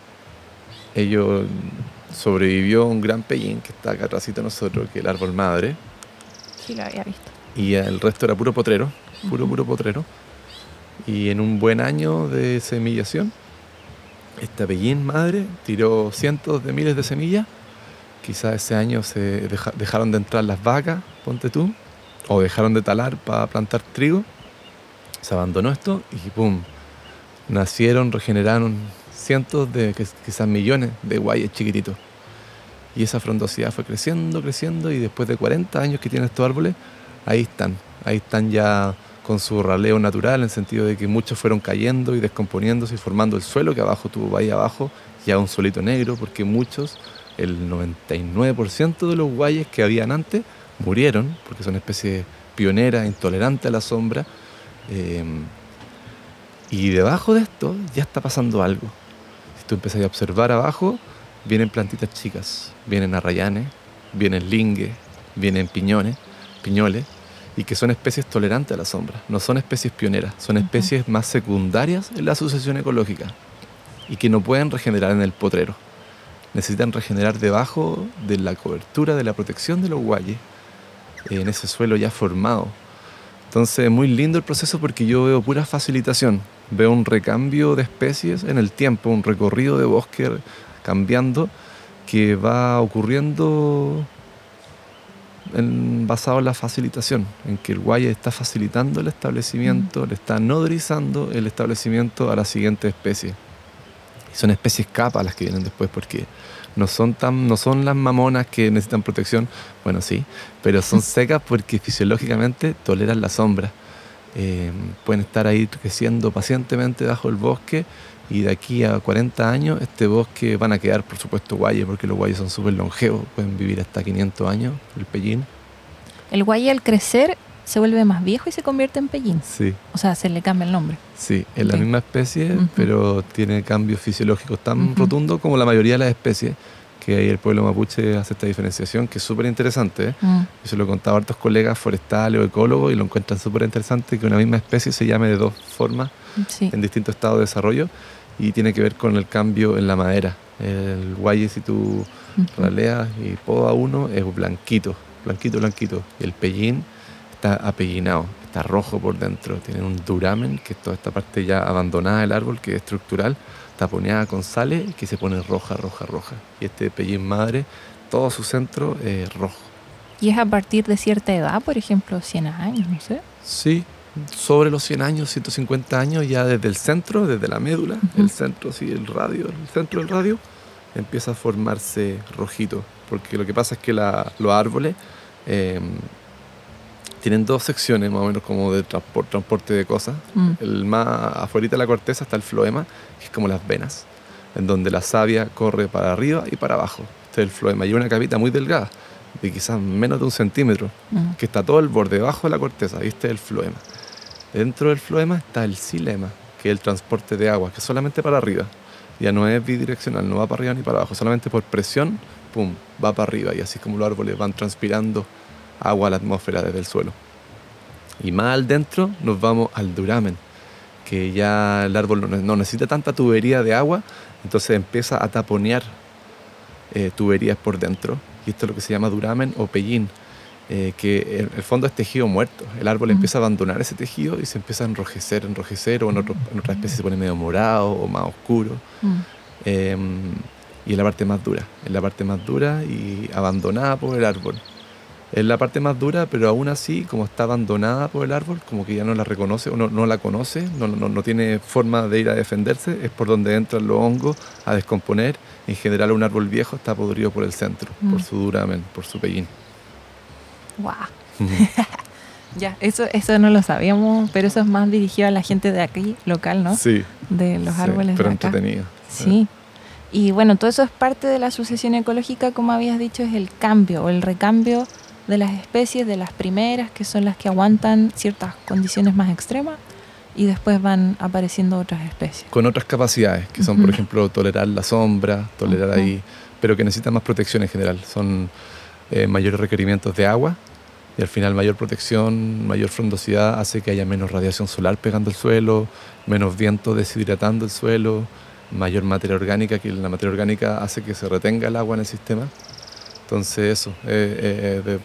Ellos sobrevivió un gran pellín que está acá atrás de nosotros, que es el árbol madre. Sí, lo había visto. Y el resto era puro potrero, puro, puro potrero. Y en un buen año de semillación, esta pellín madre tiró cientos de miles de semillas. Quizás ese año se dejaron de entrar las vacas, ponte tú, o dejaron de talar para plantar trigo. Se abandonó esto y ¡pum! Nacieron, regeneraron cientos de, quizás millones de guayes chiquititos. Y esa frondosidad fue creciendo, creciendo y después de 40 años que tienen estos árboles, ahí están, ahí están ya con su raleo natural, en el sentido de que muchos fueron cayendo y descomponiéndose y formando el suelo, que abajo tuvo ahí abajo ya un solito negro, porque muchos, el 99% de los guayes que habían antes, murieron, porque son especies pioneras, intolerantes a la sombra. Em, y debajo de esto ya está pasando algo. Si tú empiezas a observar abajo, vienen plantitas chicas, vienen arrayanes, vienen lingues, vienen piñones, piñoles, y que son especies tolerantes a la sombra, no son especies pioneras, son especies más secundarias en la sucesión ecológica y que no pueden regenerar en el potrero. Necesitan regenerar debajo de la cobertura de la protección de los guayes, en ese suelo ya formado. Entonces es muy lindo el proceso porque yo veo pura facilitación, veo un recambio de especies en el tiempo, un recorrido de bosque cambiando que va ocurriendo basado en la facilitación, en que el guaya está facilitando el establecimiento, le está nodrizando el establecimiento a la siguiente especie. Y son especies capas las que vienen después, porque no son, tan, no son las mamonas que necesitan protección, bueno, sí, pero son secas porque fisiológicamente toleran la sombra. Eh, pueden estar ahí creciendo pacientemente bajo el bosque y de aquí a 40 años este bosque van a quedar, por supuesto, guayes, porque los guayes son súper longevos, pueden vivir hasta 500 años, el pellín. El guaye al crecer se vuelve más viejo y se convierte en pellín. Sí. O sea, se le cambia el nombre. Sí, es la misma especie, pero tiene cambios fisiológicos tan rotundos como la mayoría de las especies, que ahí el pueblo mapuche hace esta diferenciación, que es súper interesante. ¿eh? Mm. Yo se lo he contado a hartos colegas forestales o ecólogos y lo encuentran súper interesante que una misma especie se llame de dos formas Sí. en distintos estados de desarrollo y tiene que ver con el cambio en la madera. El guaye, si tú raleas y poda uno, es blanquito, blanquito, blanquito. Y el pellín está apellinado, está rojo por dentro. Tiene un duramen, que es toda esta parte ya abandonada del árbol, que es estructural, taponeada con sales que se pone roja, roja, roja. Y este pellín madre, todo su centro es rojo. Y es a partir de cierta edad, por ejemplo, 100 años, no sé. Sí, sobre los 100 años, 150 años, ya desde el centro, desde la médula, el centro, sí, el radio, el centro del radio, empieza a formarse rojito. Porque lo que pasa es que la- los árboles eh, tienen dos secciones más o menos como de transpor- transporte de cosas. Mm. El más afuera de la corteza está el floema, que es como las venas, en donde la savia corre para arriba y para abajo. Este es el floema. Y una capita muy delgada, de quizás menos de un centímetro, Mm. que está todo el borde debajo de la corteza, y este es el floema. Dentro del floema está el xilema, que es el transporte de agua, que es solamente para arriba. Ya no es bidireccional, no va para arriba ni para abajo, solamente por presión, pum, va para arriba. Y así como los árboles van transpirando agua a la atmósfera desde el suelo. Y más al dentro nos vamos al duramen, que ya el árbol no, necesita tanta tubería de agua, entonces empieza a taponear eh, tuberías por dentro. Y esto es lo que se llama duramen o pellín, eh, que en el fondo es tejido muerto. El árbol empieza a abandonar ese tejido y se empieza a enrojecer, enrojecer, o en, otro- en otra especie se pone medio morado o más oscuro. Mm. Eh, y es la parte más dura, es la parte más dura y abandonada por el árbol. Es la parte más dura, pero aún así, como está abandonada por el árbol, como que ya no la reconoce o no, no la conoce, no, no, no tiene forma de ir a defenderse, es por donde entran los hongos a descomponer. En general, un árbol viejo está podrido por el centro, por Mm. su duramen, por su pellín. Guau. Ya, eso, eso no lo sabíamos, pero eso es más dirigido a la gente de aquí, local, ¿no? Sí, De los sí, árboles pero de acá. entretenido. Sí. Y bueno, todo eso es parte de la sucesión ecológica, como habías dicho, es el cambio o el recambio de las especies, de las primeras, que son las que aguantan ciertas condiciones más extremas, y después van apareciendo otras especies. con otras capacidades, que son, por ejemplo, tolerar la sombra, tolerar ahí, pero que necesitan más protección en general. Son eh, mayores requerimientos de agua y al final mayor protección, mayor frondosidad hace que haya menos radiación solar pegando el suelo, menos viento deshidratando el suelo, mayor materia orgánica, que la materia orgánica hace que se retenga el agua en el sistema. Entonces eso, eh, eh, de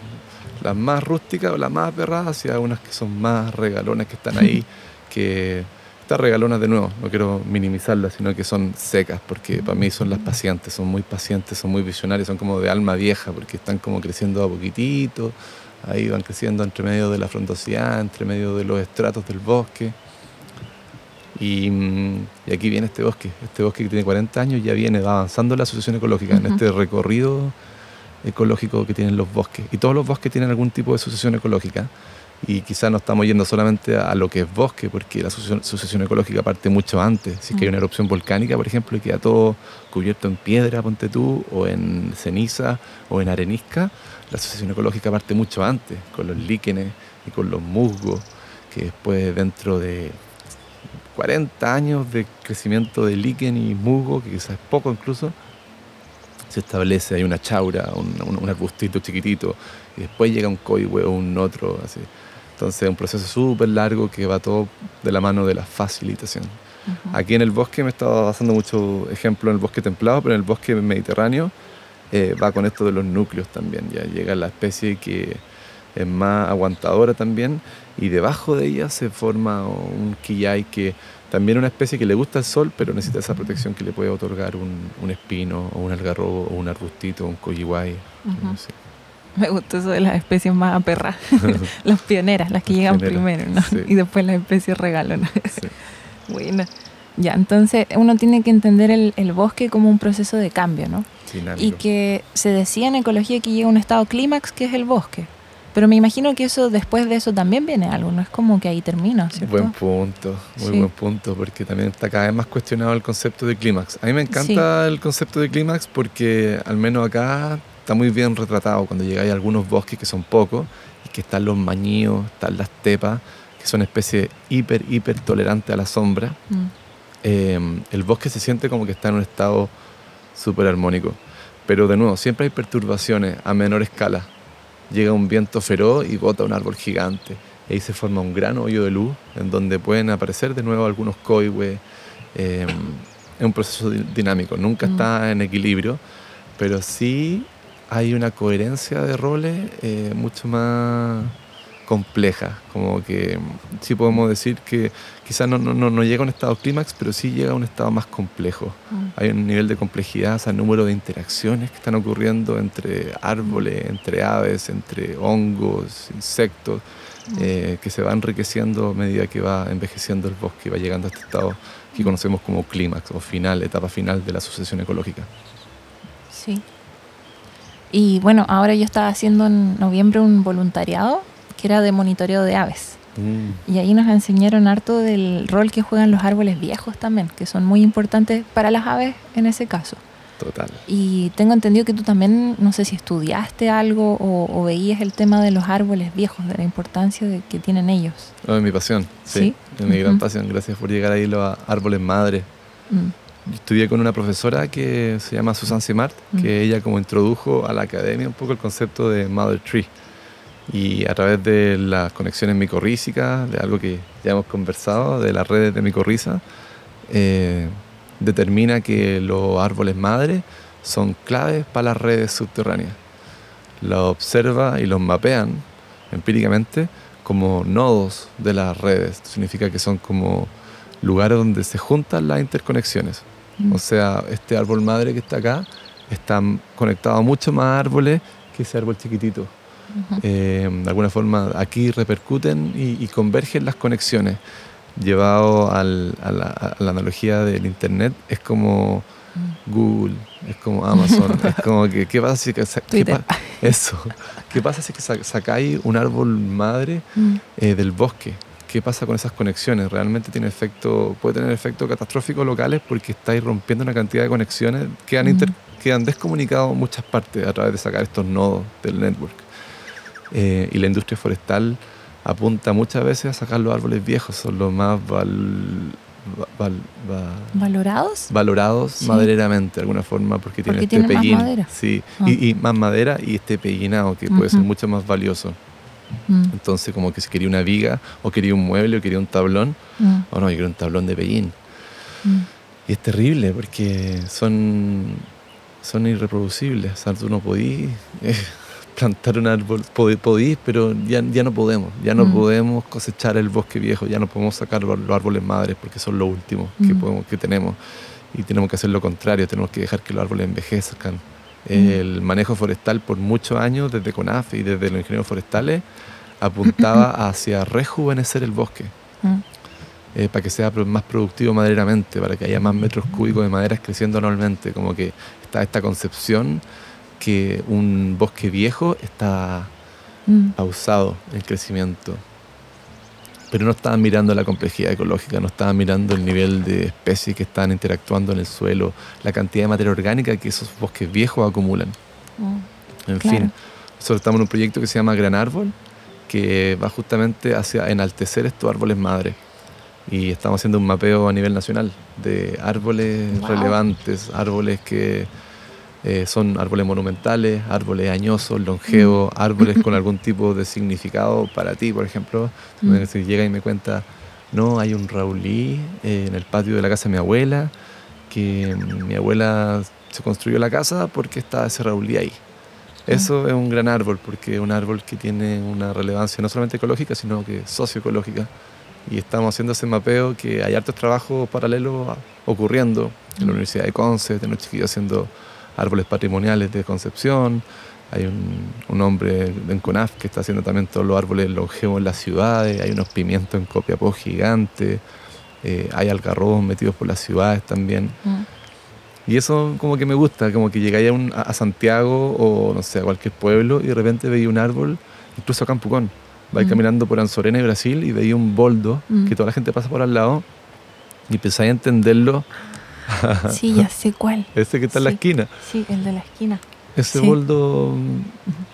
las más rústicas o las más aperradas hacia unas que son más regalonas que están ahí, que estas regalonas de nuevo, no quiero minimizarlas, sino que son secas, porque para mí son las pacientes, son muy pacientes, son muy visionarias, son como de alma vieja, porque están como creciendo a poquitito, ahí van creciendo entre medio de la frondosidad, entre medio de los estratos del bosque. Y, mm, y aquí viene este bosque, este bosque que tiene 40 años, ya viene, va avanzando la asociación ecológica en este recorrido ecológico que tienen los bosques. Y todos los bosques tienen algún tipo de sucesión ecológica. Y quizás no estamos yendo solamente a lo que es bosque, porque la sucesión, sucesión ecológica parte mucho antes. Si es que hay Mm. una erupción volcánica, por ejemplo, y queda todo cubierto en piedra, ponte tú, o en ceniza, o en arenisca, la sucesión ecológica parte mucho antes, con los líquenes y con los musgos, que después dentro de 40 años de crecimiento de líquen y musgo, que quizás es poco incluso, se establece, hay una chaura, un, un- un arbustito chiquitito, y después llega un coihue o un otro, así. Entonces es un proceso súper largo que va todo de la mano de la facilitación. Aquí en el bosque me estaba basando mucho ejemplo en el bosque templado, pero en el bosque mediterráneo eh, va con esto de los núcleos también. Ya llega la especie que es más aguantadora también y debajo de ella se forma un quillay que también una especie que le gusta el sol, pero necesita esa protección que le puede otorgar un, un espino o un algarrobo o un arbustito o un. Sí. Me gustó eso de las especies más aperras, las pioneras, las que llegan pioneras, primero, ¿no? sí. Y después las especies regalonas. Sí. Bueno, ya, entonces uno tiene que entender el, el bosque como un proceso de cambio, ¿no? Dinámico. Y que se decía en ecología que llega a un estado clímax que es el bosque. Pero me imagino que eso después de eso también viene algo, no es como que ahí termina, ¿cierto? Buen punto, muy Sí. buen punto, porque también está cada vez más cuestionado el concepto de clímax. A mí me encanta el concepto de clímax porque al menos acá está muy bien retratado cuando llegáis a algunos bosques que son pocos y que están los mañíos, están las tepas, que son especies hiper, hiper tolerantes a la sombra. Mm, Eh, el bosque se siente como que está en un estado súper armónico. Pero de nuevo, siempre hay perturbaciones a menor escala. Llega un viento feroz y bota un árbol gigante. Y ahí se forma un gran hoyo de luz en donde pueden aparecer de nuevo algunos coihues. Eh, es un proceso dinámico, nunca Mm. está en equilibrio, pero sí hay una coherencia de roles eh, mucho más compleja. Como que sí podemos decir que quizás no, no, no- no llega a un estado clímax, pero sí llega a un estado más complejo. Mm. Hay un nivel de complejidad, o sea, número de interacciones que están ocurriendo entre árboles, entre aves, entre hongos, insectos, Mm. eh, que se va enriqueciendo a medida que va envejeciendo el bosque y va llegando a este estado que conocemos como clímax o final, etapa final de la sucesión ecológica. Sí. Y bueno, ahora yo estaba haciendo en noviembre un voluntariado que era de monitoreo de aves. Mm, Y ahí nos enseñaron harto del rol que juegan los árboles viejos también, que son muy importantes para las aves en ese caso. total. Y tengo entendido que tú también, no sé si estudiaste algo o, o veías el tema de los árboles viejos, de la importancia de que tienen ellos. Oh, es mi pasión, sí, Sí. es mi gran Ujú. pasión. Gracias por llegar ahí los árboles madre. Mm, estudié con una profesora que se llama Susan Simard, Mm. que ella como introdujo a la academia un poco el concepto de Mother Tree. Y a través de las conexiones micorrízicas, de algo que ya hemos conversado, de las redes de micorriza, eh, determina que los árboles madre son claves para las redes subterráneas. Los observa y los mapean empíricamente como nodos de las redes. Significa que son como lugares donde se juntan las interconexiones. mm, O sea, este árbol madre que está acá está conectado a muchos más árboles que ese árbol chiquitito. Eh, de alguna forma aquí repercuten y, y convergen las conexiones. Llevado al- a, la, a la analogía del Internet, es como mm. Google, es como Amazon, es como que, ¿qué pasa si que qué eso, ¿qué pasa si que sa- sacáis un árbol madre Mm, eh, del bosque? ¿Qué pasa con esas conexiones? Realmente tiene efecto, puede tener efectos catastróficos locales porque estáis rompiendo una cantidad de conexiones que han, inter- que han descomunicado muchas partes a través de sacar estos nodos del network. Eh, y la industria forestal apunta muchas veces a sacar los árboles viejos, son los más val- va- val- va- ¿Valorados? valorados Sí. madereramente de alguna forma porque tienen Porque este tienen más pellín. madera. Sí, Ah. y, y más madera y este pellinado que puede ser mucho más valioso. Mm, Entonces, como que si quería una viga, o quería un mueble, o quería un tablón, mm, o no, yo quiero un tablón de pellín. mm. Y es terrible porque son, son irreproducibles. O sea, tú no podís eh, plantar un árbol, Pod- podís, pero ya, ya no podemos. Ya no Mm. podemos cosechar el bosque viejo, ya no podemos sacar los, los árboles madres porque son lo último que, Mm. podemos, que tenemos. Y tenemos que hacer lo contrario, tenemos que dejar que los árboles envejezcan. Mm. El manejo forestal por muchos años, desde CONAF y desde los ingenieros forestales, apuntaba hacia rejuvenecer el bosque Mm, eh, para que sea más productivo madereramente, para que haya más metros cúbicos de maderas creciendo anualmente. Como que está esta concepción que un bosque viejo está mm, pausado en crecimiento. Pero no estaban mirando la complejidad ecológica, no estaban mirando el nivel de especies que están interactuando en el suelo, la cantidad de materia orgánica que esos bosques viejos acumulan. mm. En Claro. fin, nosotros estamos en un proyecto que se llama Gran Árbol, que va justamente hacia enaltecer estos árboles madre. Y estamos haciendo un mapeo a nivel nacional de árboles Wow. relevantes, árboles que eh, son árboles monumentales, árboles añosos, longevos, árboles con algún tipo de significado para ti, por ejemplo. Mm. Si llega y me cuenta, no, hay un raulí eh, en el patio de la casa de mi abuela, que mm, mi abuela se construyó la casa porque estaba ese raulí ahí. Eso es un gran árbol, porque es un árbol que tiene una relevancia no solamente ecológica, sino que socioecológica. Y estamos haciendo ese mapeo que hay hartos trabajos paralelos ocurriendo en la Mm. Universidad de Conce, tenemos chiquillos haciendo árboles patrimoniales de Concepción, hay un, un hombre en CONAF que está haciendo también todos los árboles longevos en las ciudades, hay unos pimientos en Copiapó gigantes, eh, hay algarrobos metidos por las ciudades también. Mm. Y eso como que me gusta, como que llegáis a, un- a- a Santiago o no sé, a cualquier pueblo y de repente veía un árbol, incluso acá en Pucón. Vais Mm. caminando por Anzorena y Brasil y veía un boldo Mm. que toda la gente pasa por al lado y empezáis a entenderlo. Sí, ya sé cuál. Ese que está en la esquina. Sí, el de la esquina. Ese Sí. boldo mm,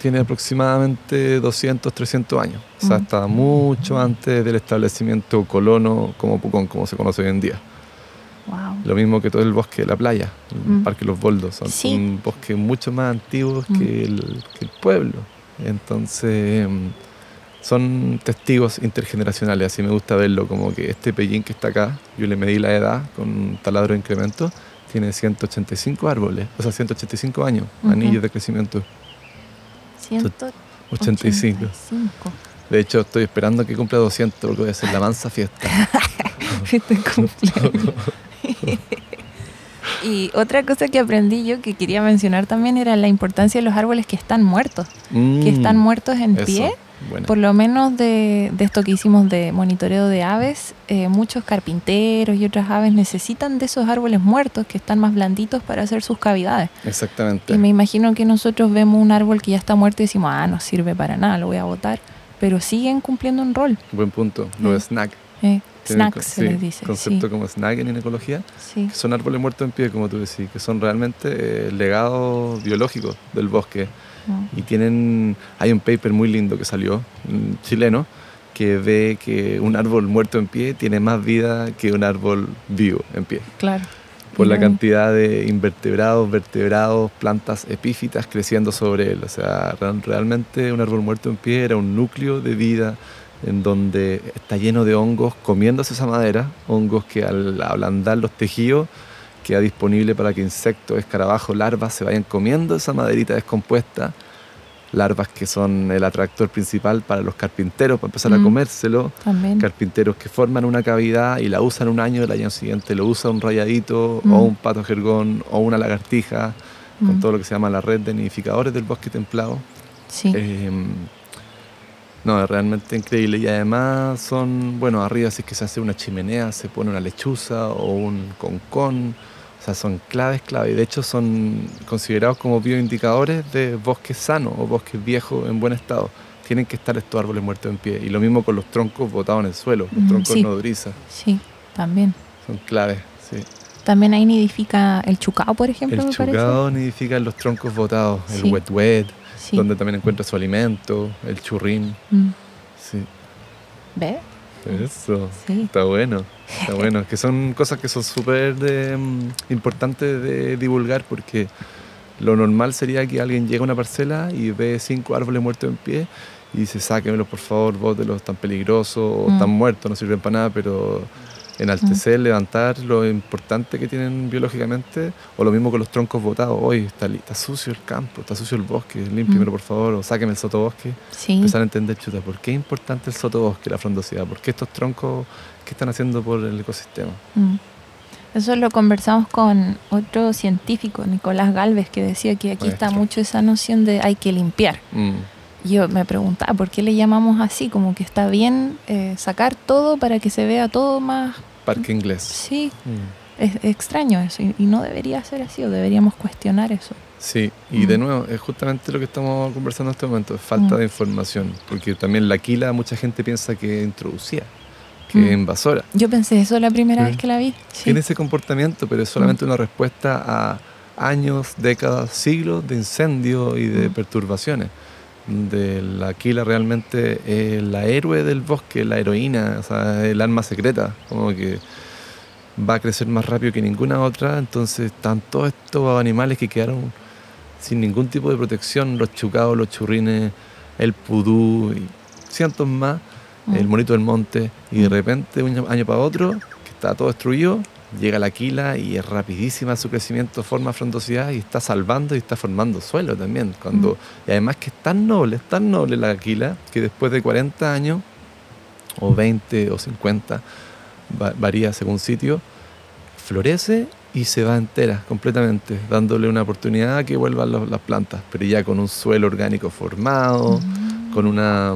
tiene aproximadamente 200, 300 años. O sea, Mm. está mucho antes del establecimiento colono como Pucón, como se conoce hoy en día. Wow. Lo mismo que todo el bosque de la playa, el Mm. Parque Los Boldos. Son Sí. un bosque mucho más antiguo Mm. que, el, que el pueblo. Entonces, mm, son testigos intergeneracionales. Así me gusta verlo, como que este pellín que está acá, yo le medí la edad con un taladro de incremento, tiene 185 árboles, o sea, 185 años, Ujú. anillos de crecimiento. 85. 185. De hecho, estoy esperando que cumpla 200 porque voy a hacer la mansa fiesta. Cumpleaños. y otra cosa que aprendí yo que quería mencionar también era la importancia de los árboles que están muertos, que Mm, están muertos en eso, pie. Por lo menos de, de esto que hicimos de monitoreo de aves, eh, muchos carpinteros y otras aves necesitan de esos árboles muertos que están más blanditos para hacer sus cavidades. Exactamente. Y me imagino que nosotros vemos un árbol que ya está muerto y decimos, ah, no sirve para nada, lo voy a botar. Pero siguen cumpliendo un rol. Buen punto. Lo de Mm. snack. Eh, snacks se sí, les dice. Concepto sí, como snack en ecología, sí. que son árboles muertos en pie, como tú decís, que son realmente eh, legados biológicos del bosque. Y tienen, hay un paper muy lindo que salió, chileno, que ve que un árbol muerto en pie tiene más vida que un árbol vivo en pie. Claro. Por la cantidad de invertebrados, vertebrados, plantas epífitas creciendo sobre él. O sea, re- realmente un árbol muerto en pie era un núcleo de vida en donde está lleno de hongos comiéndose esa madera, hongos que al ablandar los tejidos queda disponible para que insectos, escarabajos, larvas se vayan comiendo esa maderita descompuesta. Larvas que son el atractor principal para los carpinteros para empezar a Mm. comérselo También. carpinteros que forman una cavidad y la usan un año, el año siguiente lo usa un rayadito Mm. o un pato jergón o una lagartija, con Mm. todo lo que se llama la red de nidificadores del bosque templado. Sí. Eh, no, es realmente increíble y además son, bueno, arriba si es que se hace una chimenea, se pone una lechuza o un concón, o sea, son claves, clave. Y de hecho son considerados como bioindicadores de bosques sanos o bosques viejos en buen estado. Tienen que estar estos árboles muertos en pie. Y lo mismo con los troncos botados en el suelo, los Mm, troncos sí. nodrizas. Sí, también. Son claves, sí. También ahí nidifica el chucao, por ejemplo, El me parece. chucado nidifica en los troncos botados, Sí. el wet wet, Sí. donde también encuentra su alimento, el churrín. Mm. Sí, ¿Ves? eso. Sí. Está bueno, está bueno. Que son cosas que son súper de, mm, importantes de divulgar porque lo normal sería que alguien llegue a una parcela y ve cinco árboles muertos en pie y dice, sáquenmelos por favor, bótelos, están peligrosos o Mm. están muertos, no sirven para nada, pero enaltecer, levantar lo importante que tienen biológicamente, o lo mismo con los troncos botados, hoy está, está sucio el campo, está sucio el bosque, límpiamelo Mm. por favor, o sáqueme el sotobosque Sí. empezar a entender, chuta, ¿por qué es importante el sotobosque, la frondosidad? ¿Por qué estos troncos, qué están haciendo por el ecosistema? Mm. Eso lo conversamos con otro científico, Nicolás Galvez, que decía que aquí está mucho esa noción de hay que limpiar. Mm, Yo me preguntaba, ¿por qué le llamamos así? Como que está bien eh, sacar todo para que se vea todo más... parque inglés. Sí, Mm, es, es extraño eso y, y no debería ser así, o deberíamos cuestionar eso. Sí, y de nuevo, es justamente lo que estamos conversando en este momento, falta Mm. de información, porque también la quila mucha gente piensa que es introducida, que invasora. Yo pensé eso la primera vez que la vi. Sí. Tiene ese comportamiento, pero es solamente una respuesta a años, décadas, siglos de incendio y de perturbaciones. De la Aquila realmente es la héroe del bosque, la heroína, o sea, el alma secreta, como que va a crecer más rápido que ninguna otra, entonces están todos estos animales que quedaron sin ningún tipo de protección, los chucados, los churrines, el pudú y cientos más, Mm. el monito del monte, y de Mm. repente, un año para otro, que está todo destruido, llega la Aquila y es rapidísima su crecimiento, forma frondosidad y está salvando y está formando suelo también. Cuando, Mm. Y además que es tan noble, es tan noble la Aquila, que después de 40 años, o 20 o 50, va- varía según sitio, florece y se va entera completamente, dándole una oportunidad a que vuelvan los- las plantas, pero ya con un suelo orgánico formado, Mm. con una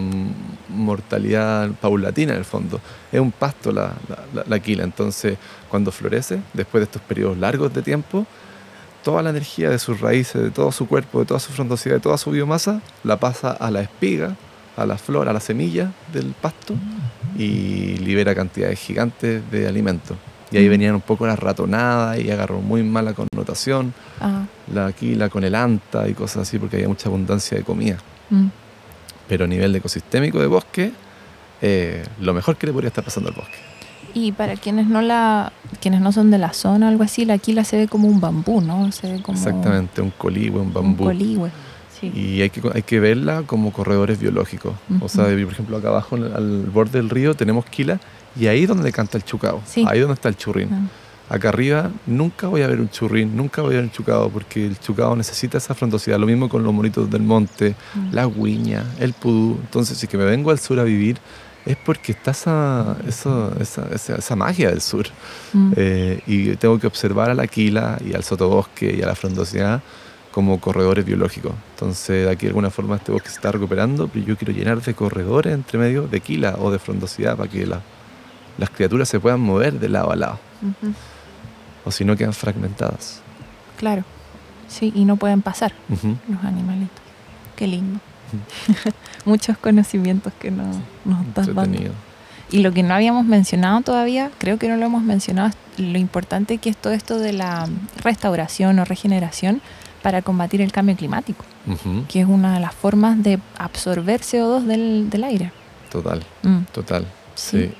mortalidad paulatina en el fondo. Es un pasto la, la, la- la quila, entonces cuando florece, después de estos periodos largos de tiempo, toda la energía de sus raíces, de todo su cuerpo, de toda su frondosidad, de toda su biomasa, la pasa a la espiga, a la flor, a la semilla del pasto y libera cantidades gigantes de alimento. Y ahí Mm. venían un poco las ratonadas y agarró muy mala connotación Ah, la aquila con el anta y cosas así porque había mucha abundancia de comida. mm. Pero a nivel de ecosistémico de bosque, eh, lo mejor que le podría estar pasando al bosque. Y para quienes no la, quienes no son de la zona o algo así, la quila se ve como un bambú, ¿no? Se ve como Exactamente, un coligüe, un bambú. Un coligüe. Sí. Y hay que, hay que verla como corredores biológicos. O sea, por ejemplo, acá abajo, al borde del río, tenemos quila y ahí es donde canta el chucao. Sí. Ahí es donde está el churrín. Ah, Acá arriba nunca voy a ver un churrín, nunca voy a ver un chucao, porque el chucao necesita esa frondosidad. Lo mismo con los monitos del monte, mm. la guiña, el pudú. Entonces, si que me vengo al sur a vivir, es porque está esa, esa, esa, esa magia del sur. Mm. Eh, y tengo que observar a la quila y al sotobosque y a la frondosidad como corredores biológicos. Entonces, de aquí de alguna forma este bosque se está recuperando, pero yo quiero llenar de corredores entre medio de quila o de frondosidad para que la- las criaturas se puedan mover de lado a lado. O si no quedan fragmentadas. Claro. Sí, y no pueden pasar los animalitos. Qué lindo. Muchos conocimientos que nos, nos estás dando. Y lo que no habíamos mencionado todavía, creo que no lo hemos mencionado, es lo importante que es todo esto de la restauración o regeneración para combatir el cambio climático, que es una de las formas de absorber CO2 del, del aire. Total, Mm, total. Sí. Sí.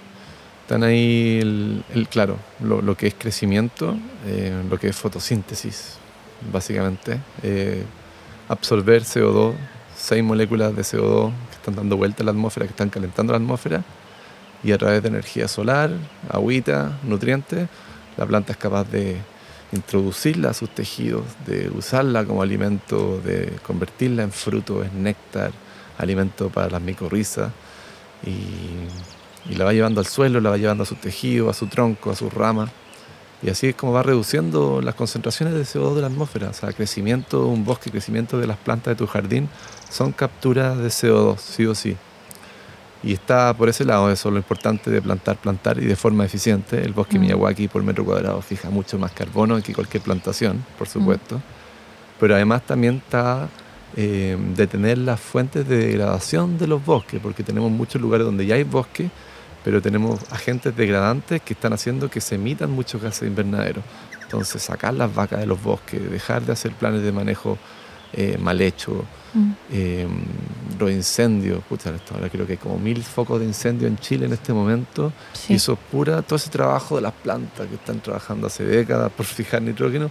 Están ahí, el, claro, lo, lo que es crecimiento, eh, lo que es fotosíntesis, básicamente. eh, absorber CO2, seis moléculas de CO2 que están dando vuelta en la atmósfera, que están calentando la atmósfera, y a través de energía solar, agüita, nutrientes, la planta es capaz de introducirla a sus tejidos, de usarla como alimento, de convertirla en fruto, en néctar, alimento para las micorrizas y la va llevando al suelo, la va llevando a su tejido, a su tronco, a sus ramas. Y así es como va reduciendo las concentraciones de CO2 de la atmósfera. O sea, crecimiento de un bosque, crecimiento de las plantas de tu jardín son capturas de CO2, sí o sí. Y está por ese lado, eso es lo importante de plantar, plantar y de forma eficiente. El bosque Mm. Miyawaki por metro cuadrado fija mucho más carbono que cualquier plantación, por supuesto. Pero además también está eh, detener las fuentes de degradación de los bosques, porque tenemos muchos lugares donde ya hay bosque, pero tenemos agentes degradantes que están haciendo que se emitan muchos gases de invernadero. Entonces, sacar las vacas de los bosques, dejar de hacer planes de manejo eh, mal hecho, mm, eh, los incendios, pucha, ahora creo que hay como mil focos de incendio en Chile en este momento, sí. y eso es pura, todo ese trabajo de las plantas que están trabajando hace décadas por fijar nitrógeno,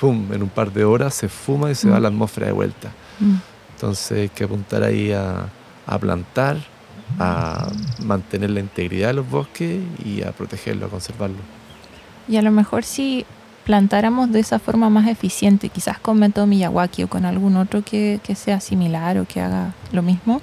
pum, en un par de horas se fuma y se va a la atmósfera de vuelta. Mm, Entonces hay que apuntar ahí a, a plantar, a mantener la integridad de los bosques y a protegerlo, a conservarlo. Y a lo mejor si plantáramos de esa forma más eficiente, quizás con método Miyawaki o con algún otro que, que sea similar o que haga lo mismo,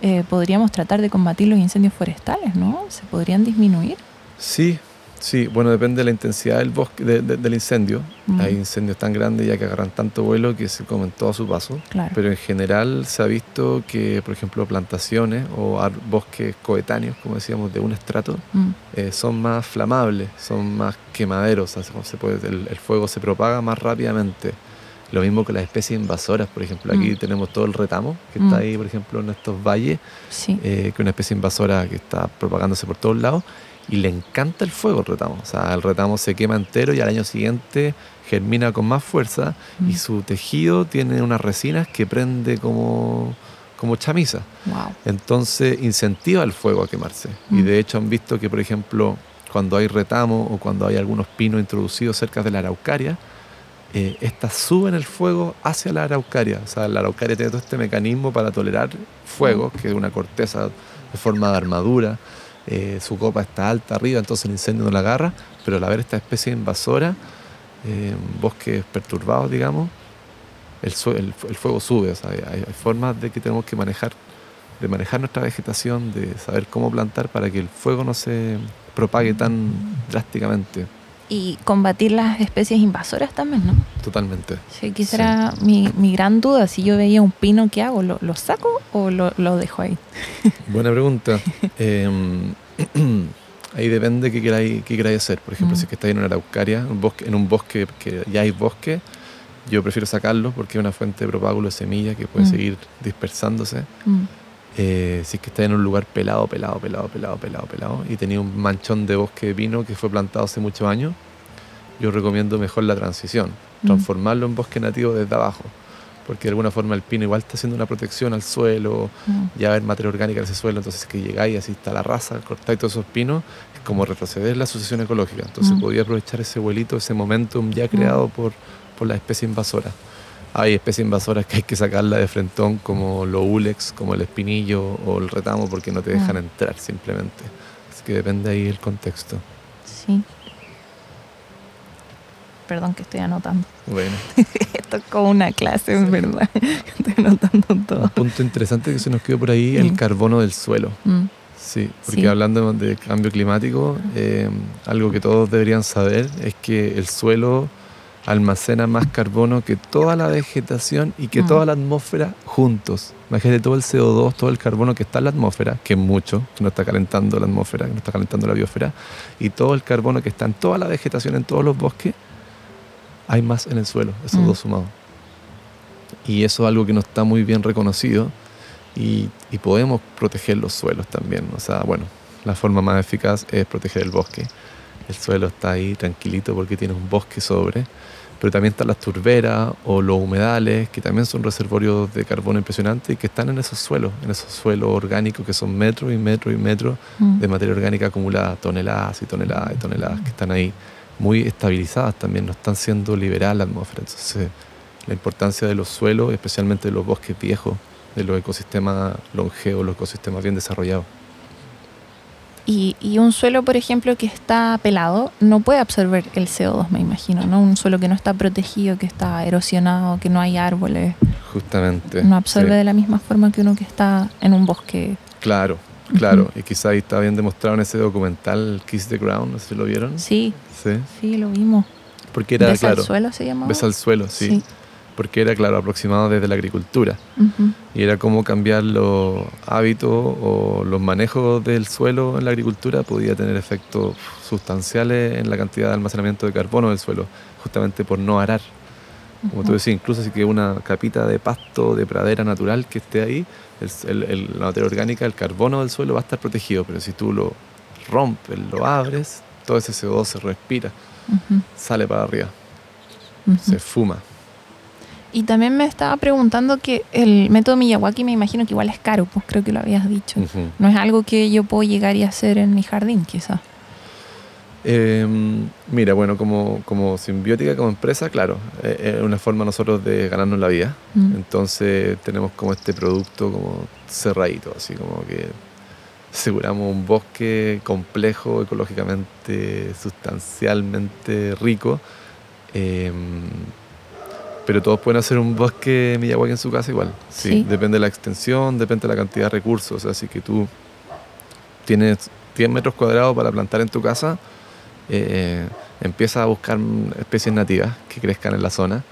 eh, podríamos tratar de combatir los incendios forestales, ¿no? ¿Se podrían disminuir? Sí, sí, bueno, depende de la intensidad del bosque, de- de- del incendio. Mm, Hay incendios tan grandes ya que agarran tanto vuelo que se comen todo a su paso. claro. Pero en general se ha visto que, por ejemplo, plantaciones o bosques coetáneos, como decíamos, de un estrato, Mm, eh, son más flamables, son más quemaderos, o sea, se puede, el, el fuego se propaga más rápidamente. Lo mismo con las especies invasoras, por ejemplo, aquí Mm. tenemos todo el retamo, que Mm. está ahí, por ejemplo, en estos valles, sí. eh, que es una especie invasora que está propagándose por todos lados, y le encanta el fuego al retamo. O sea, el retamo se quema entero y al año siguiente germina con más fuerza Mm, y su tejido tiene unas resinas que prende como, como chamisa. wow. Entonces incentiva el fuego a quemarse. Y Mm. de hecho han visto que, por ejemplo, cuando hay retamo o cuando hay algunos pinos introducidos cerca de la araucaria, eh, estas suben el fuego hacia la araucaria. O sea, la araucaria tiene todo este mecanismo para tolerar fuego, que es una corteza de forma de armadura. Eh, su copa está alta arriba, entonces el incendio no la agarra, pero al haber esta especie invasora, eh, bosques perturbados, digamos, el, fuego sube. O sea, hay, hay formas de que tenemos que manejar, de manejar nuestra vegetación, de saber cómo plantar para que el fuego no se propague tan drásticamente. Y combatir las especies invasoras también, ¿no? Totalmente. Sí, quizá era mi, mi gran duda. Si yo veía un pino, ¿qué hago? ¿Lo, lo saco o lo, lo dejo ahí? Buena pregunta. Eh, ahí depende qué queráis, qué queráis hacer. Por ejemplo, Mm. si es que estáis en una araucaria, un bosque, en un bosque que ya hay bosque, yo prefiero sacarlo porque es una fuente de propágulo de semilla que puede Mm. seguir dispersándose. Mm, Eh, si es que estáis en un lugar pelado, pelado, pelado, pelado, pelado, pelado, y tenía un manchón de bosque de pino que fue plantado hace muchos años, yo recomiendo mejor la transición, Mm. transformarlo en bosque nativo desde abajo. porque de alguna forma el pino igual está haciendo una protección al suelo, Mm. ya haber materia orgánica en ese suelo, entonces que llegáis y así está la raza, cortáis todos esos pinos, es como retroceder la sucesión ecológica. Entonces Mm. podía aprovechar ese vuelito, ese momentum ya creado por, por las especies invasoras. Hay especies invasoras que hay que sacarla de frentón, como los ulex, como el espinillo o el retamo, porque no te dejan Mm. entrar simplemente. Así que depende ahí el contexto. Sí. Perdón que estoy anotando. Bueno, Esto es como una clase, en verdad. Estoy anotando un todo. punto interesante que se nos quedó por ahí, el Mm. carbono del suelo. Mm. Sí, porque Sí. hablando de cambio climático, eh, algo que todos deberían saber es que el suelo almacena más carbono que toda la vegetación y que toda la atmósfera juntos. Imagínate todo el CO2, todo el carbono que está en la atmósfera, que es mucho, que no está calentando la atmósfera, que no está calentando la biosfera, y todo el carbono que está en toda la vegetación, en todos los bosques, hay más en el suelo, esos Mm. dos sumados. Y eso es algo que no está muy bien reconocido y, y podemos proteger los suelos también. O sea, bueno, la forma más eficaz es proteger el bosque. El suelo está ahí tranquilito porque tiene un bosque sobre, pero también están las turberas o los humedales, que también son reservorios de carbono impresionantes y que están en esos suelos, en esos suelos orgánicos que son metros y metros y metros Mm. de materia orgánica acumulada, toneladas y toneladas y toneladas que están ahí muy estabilizadas también, no están siendo liberadas la atmósfera. Entonces, la importancia de los suelos, especialmente de los bosques viejos, de los ecosistemas longevos, los ecosistemas bien desarrollados. Y, y un suelo, por ejemplo, que está pelado, no puede absorber el CO2, me imagino, ¿no? Un suelo que no está protegido, que está erosionado, que no hay árboles, Justamente. no absorbe sí. de la misma forma que uno que está en un bosque. Claro, claro. Y quizá ahí está bien demostrado en ese documental Kiss the Ground, no sé si lo vieron. Sí, Sí. sí, lo vimos. Porque era, ¿Besa claro, al suelo se llamaba? Besa al suelo, sí. Porque era, claro, aproximado desde la agricultura. Ujú. Y era cómo cambiar los hábitos o los manejos del suelo en la agricultura podía tener efectos sustanciales en la cantidad de almacenamiento de carbono del suelo, justamente por no arar. Como tú decías, incluso si que una capita de pasto, de pradera natural que esté ahí, el- el- la materia orgánica, el carbono del suelo va a estar protegido, pero si tú lo rompes, lo abres, todo ese CO2 se respira, sale para arriba, Ujú. se fuma. Y también me estaba preguntando que el método Miyawaki me imagino que igual es caro, pues creo que lo habías dicho. No es algo que yo puedo llegar y hacer en mi jardín, quizás. Eh, mira, bueno, como, como simbiótica, como empresa, claro, eh, es una forma nosotros de ganarnos la vida. Mm. Entonces tenemos como este producto como cerradito, así como que aseguramos un bosque complejo, ecológicamente, sustancialmente rico. eh, pero todos pueden hacer un bosque Miyawaki en su casa igual. Sí, Sí. Depende de la extensión, depende de la cantidad de recursos. Así que tú tienes 10 metros cuadrados para plantar en tu casa, eh, empieza a buscar especies nativas que crezcan en la zona.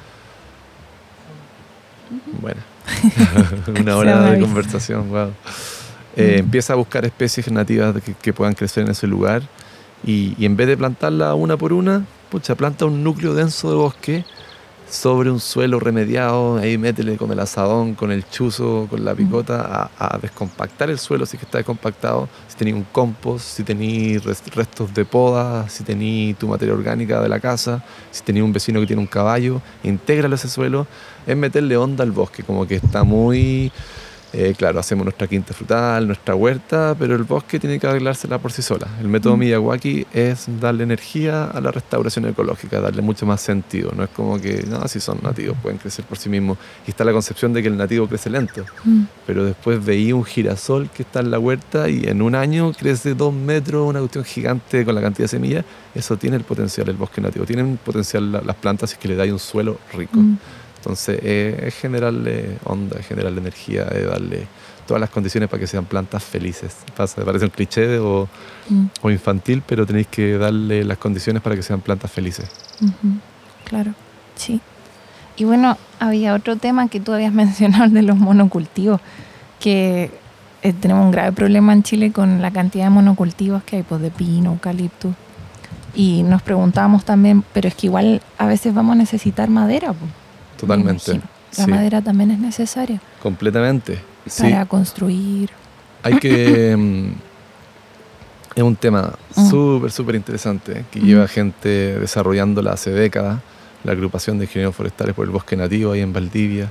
Bueno, una hora de conversación, wow. Eh, empieza a buscar especies nativas que, que puedan crecer en ese lugar y, y en vez de plantarla una por una, pucha, planta un núcleo denso de bosque sobre un suelo remediado, ahí métele con el asadón, con el chuzo, con la picota, a, a descompactar el suelo si es que está descompactado, si tenía un compost, si tenía restos de poda, si tenía tu materia orgánica de la casa, si tenía un vecino que tiene un caballo, intégralo a ese suelo, es meterle onda al bosque, como que está muy... eh, claro, hacemos nuestra quinta frutal, nuestra huerta, pero el bosque tiene que arreglársela por sí sola. El método Mm. Miyawaki es darle energía a la restauración ecológica, darle mucho más sentido. No es como que, no, si son nativos, pueden crecer por sí mismos. Y está la concepción de que el nativo crece lento, Mm. pero después veí un girasol que está en la huerta y en un año crece dos metros, una cuestión gigante con la cantidad de semillas. Eso tiene el potencial el bosque nativo, tienen potencial la- las plantas si es que le dais un suelo rico. Mm. Entonces, eh, es generarle onda, es generarle energía, es darle todas las condiciones para que sean plantas felices. Pasa, parece un cliché o, Mm. o infantil, pero tenéis que darle las condiciones para que sean plantas felices. Claro, sí. Y bueno, había otro tema que tú habías mencionado, de los monocultivos, que eh, tenemos un grave problema en Chile con la cantidad de monocultivos que hay, pues de pino, eucalipto. Y nos preguntábamos también, pero es que igual a veces vamos a necesitar madera, pues, Totalmente. La Sí, madera también es necesaria completamente. Sí, para construir. hay que... mm, es un tema Mm. súper, súper interesante que Mm. lleva gente desarrollándola hace décadas. La agrupación de ingenieros forestales por el bosque nativo ahí en Valdivia.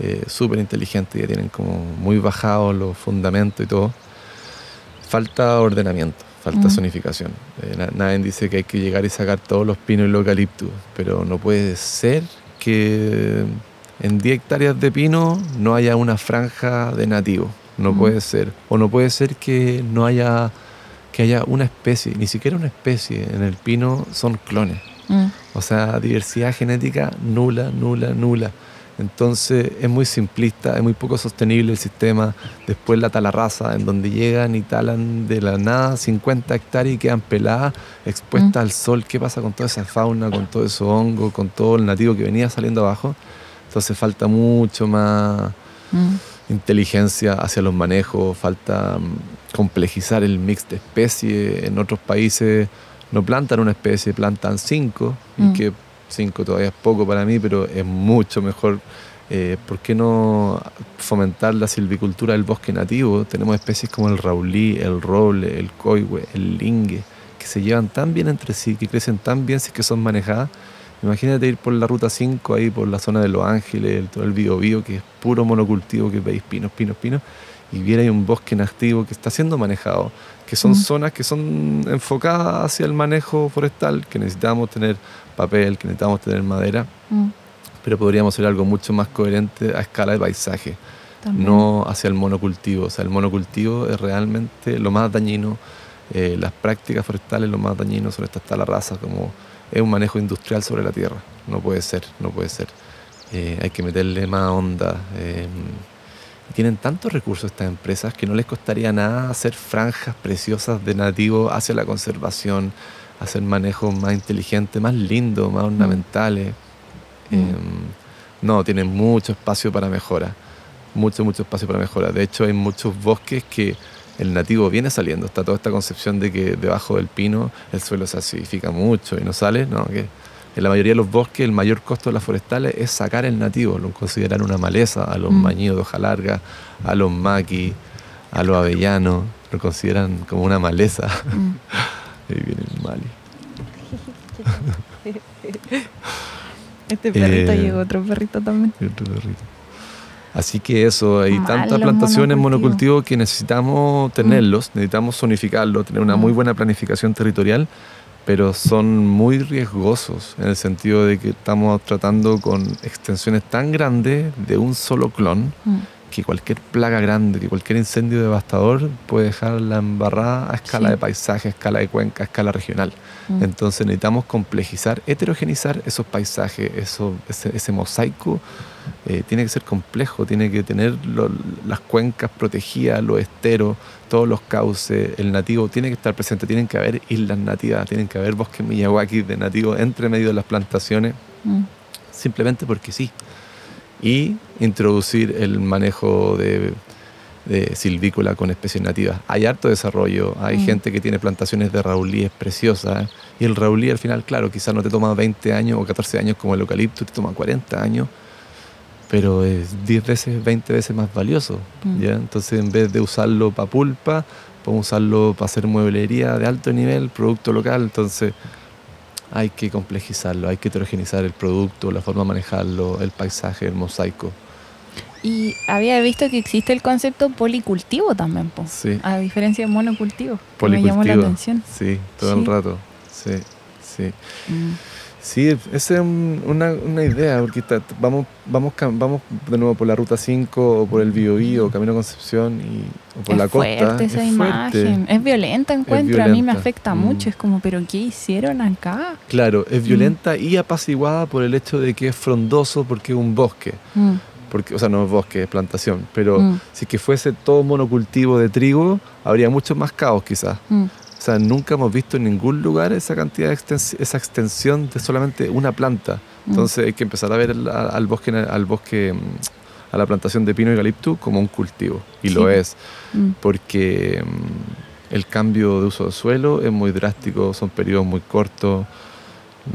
eh, súper inteligentes, ya tienen como muy bajados los fundamentos y todo. Falta ordenamiento, falta Mm. zonificación. Eh, na- nadie dice que hay que llegar y sacar todos los pinos y los eucaliptus, pero no puede ser que en 10 hectáreas de pino no haya una franja de nativo. No Mm. puede ser. O no puede ser que no haya que haya una especie, ni siquiera una especie. En el pino son clones. Mm. O sea, diversidad genética nula, nula, nula. Entonces es muy simplista, es muy poco sostenible el sistema. Después la talarraza, en donde llegan y talan de la nada 50 hectáreas y quedan peladas, expuestas Mm. al sol. ¿Qué pasa con toda esa fauna, con todo ese hongo, con todo el nativo que venía saliendo abajo? Entonces falta mucho más Mm. inteligencia hacia los manejos, falta mm, complejizar el mix de especies. En otros países no plantan una especie, plantan cinco, Mm. y que cinco todavía es poco para mí, pero es mucho mejor. Eh, ¿Por qué no fomentar la silvicultura del bosque nativo? Tenemos especies como el raulí, el roble, el coihue, el lingue, que se llevan tan bien entre sí, que crecen tan bien si es que son manejadas. Imagínate ir por la ruta 5, ahí por la zona de Los Ángeles, el- todo el Biobío, que es puro monocultivo, que veis pinos, pinos, pinos, y viera ahí un bosque nativo que está siendo manejado, que son Mm. zonas que son enfocadas hacia el manejo forestal, que necesitamos tener papel, que necesitamos tener madera, Mm. pero podríamos hacer algo mucho más coherente a escala de paisaje, También. no hacia el monocultivo. O sea, el monocultivo es realmente lo más dañino. eh, las prácticas forestales lo más dañino son estas talarrazas, como es un manejo industrial sobre la tierra. No puede ser, no puede ser. Eh, hay que meterle más onda. eh, tienen tantos recursos estas empresas que no les costaría nada hacer franjas preciosas de nativo hacia la conservación, hacer manejos más inteligentes, más lindos, más ornamentales. Mm. Eh, no, tienen mucho espacio para mejora. Mucho, mucho espacio para mejora. De hecho, hay muchos bosques que el nativo viene saliendo. Está toda esta concepción de que debajo del pino el suelo se acidifica mucho y no sale. No, que en la mayoría de los bosques el mayor costo de las forestales es sacar el nativo, lo considerar una maleza, a los Mm. mañidos de hoja larga, a los maquis, a los avellanos, lo consideran como una maleza. Mm. Ahí viene el mali. Este perrito Eh, llegó otro perrito también. Y otro perrito. Así que eso, hay Mal tantas plantaciones monocultivos. monocultivos que necesitamos tenerlos, necesitamos zonificarlos, tener una Mm. muy buena planificación territorial, pero son muy riesgosos en el sentido de que estamos tratando con extensiones tan grandes de un solo clon Mm. que cualquier plaga grande, que cualquier incendio devastador puede dejar la embarrada a escala Sí. de paisaje, a escala de cuenca, a escala regional. Mm. Entonces necesitamos complejizar, heterogenizar esos paisajes, eso, ese, ese mosaico. eh, tiene que ser complejo, tiene que tener lo- las cuencas protegidas, los esteros, todos los cauces, el nativo tiene que estar presente, tienen que haber islas nativas, tienen que haber bosques Miyawaki de nativos entre medio de las plantaciones, Mm. simplemente porque sí. Y introducir el manejo de, de silvícola con especies nativas. Hay harto desarrollo, hay Mm. gente que tiene plantaciones de raulíes preciosas. ¿eh? Y el raulí al final, claro, quizás no te toma 20 años o 14 años como el eucalipto, te toma 40 años, pero es 10 veces, 20 veces más valioso. Mm. ¿ya? Entonces, en vez de usarlo para pulpa, podemos usarlo para hacer mueblería de alto nivel, producto local. Entonces, hay que complejizarlo, hay que heterogenizar el producto, la forma de manejarlo, el paisaje, el mosaico. Y había visto que existe el concepto policultivo también, po, Sí. a diferencia de monocultivo. que Me llamó la Policultivo. atención. Sí, todo Sí. el rato. Sí, sí. Mm. Sí, esa es un- una, una idea, porque está- vamos, vamos, vamos de nuevo por la ruta 5 o por el Biobío, Camino a Concepción y, o por es la costa. fuerte esa es fuerte. imagen. Es violenta, encuentro. A mí me afecta Mm. mucho. Es como, ¿pero qué hicieron acá? Claro, es violenta y apaciguada por el hecho de que es frondoso porque es un bosque. Mm. Porque, o sea, no es bosque, es plantación. Pero Mm. si que fuese todo monocultivo de trigo, habría mucho más caos quizás. O sea, nunca hemos visto en ningún lugar esa cantidad de extens- esa extensión de solamente una planta. Mm. Entonces hay que empezar a ver al, al bosque, al bosque, mm, a la plantación de pino y eucalipto como un cultivo. Y Sí. lo es, Mm. porque el cambio de uso de suelo es muy drástico, son periodos muy cortos,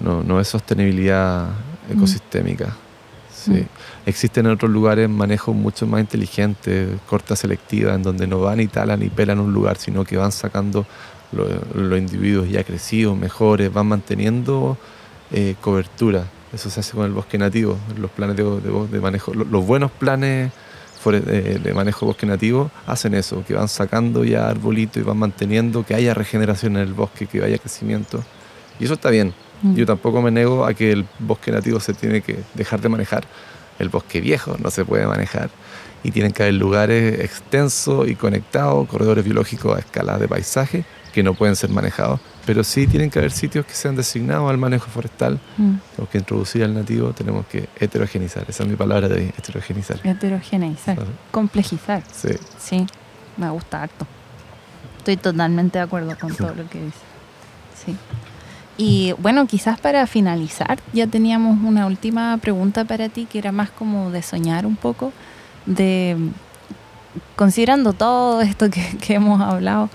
no, no es sostenibilidad ecosistémica. Sí. Existen en otros lugares manejos mucho más inteligentes, corta selectiva, en donde no van y talan y pelan un lugar, sino que van sacando lo- los individuos ya crecidos, mejores, van manteniendo eh, cobertura. Eso se hace con el bosque nativo, los planes de, de, de manejo, los buenos planes de, manejo bosque nativo hacen eso, que van sacando ya arbolitos y van manteniendo que haya regeneración en el bosque, que haya crecimiento. Y eso está bien. Mm. Yo tampoco me nego a que el bosque nativo se tiene que dejar de manejar. El bosque viejo no se puede manejar. Y tienen que haber lugares extensos y conectados, corredores biológicos a escala de paisaje, que no pueden ser manejados pero sí tienen que haber sitios que sean designados al manejo forestal. Mm. Tenemos que introducir al nativo, tenemos que heterogenizar. Esa es mi palabra de heterogenizar. Heterogeneizar, complejizar. Sí. Sí, me gusta harto. Estoy totalmente de acuerdo con todo lo que dice. Sí. Y bueno, quizás para finalizar, ya teníamos una última pregunta para ti que era más como de soñar un poco, de considerando todo esto que, que hemos hablado,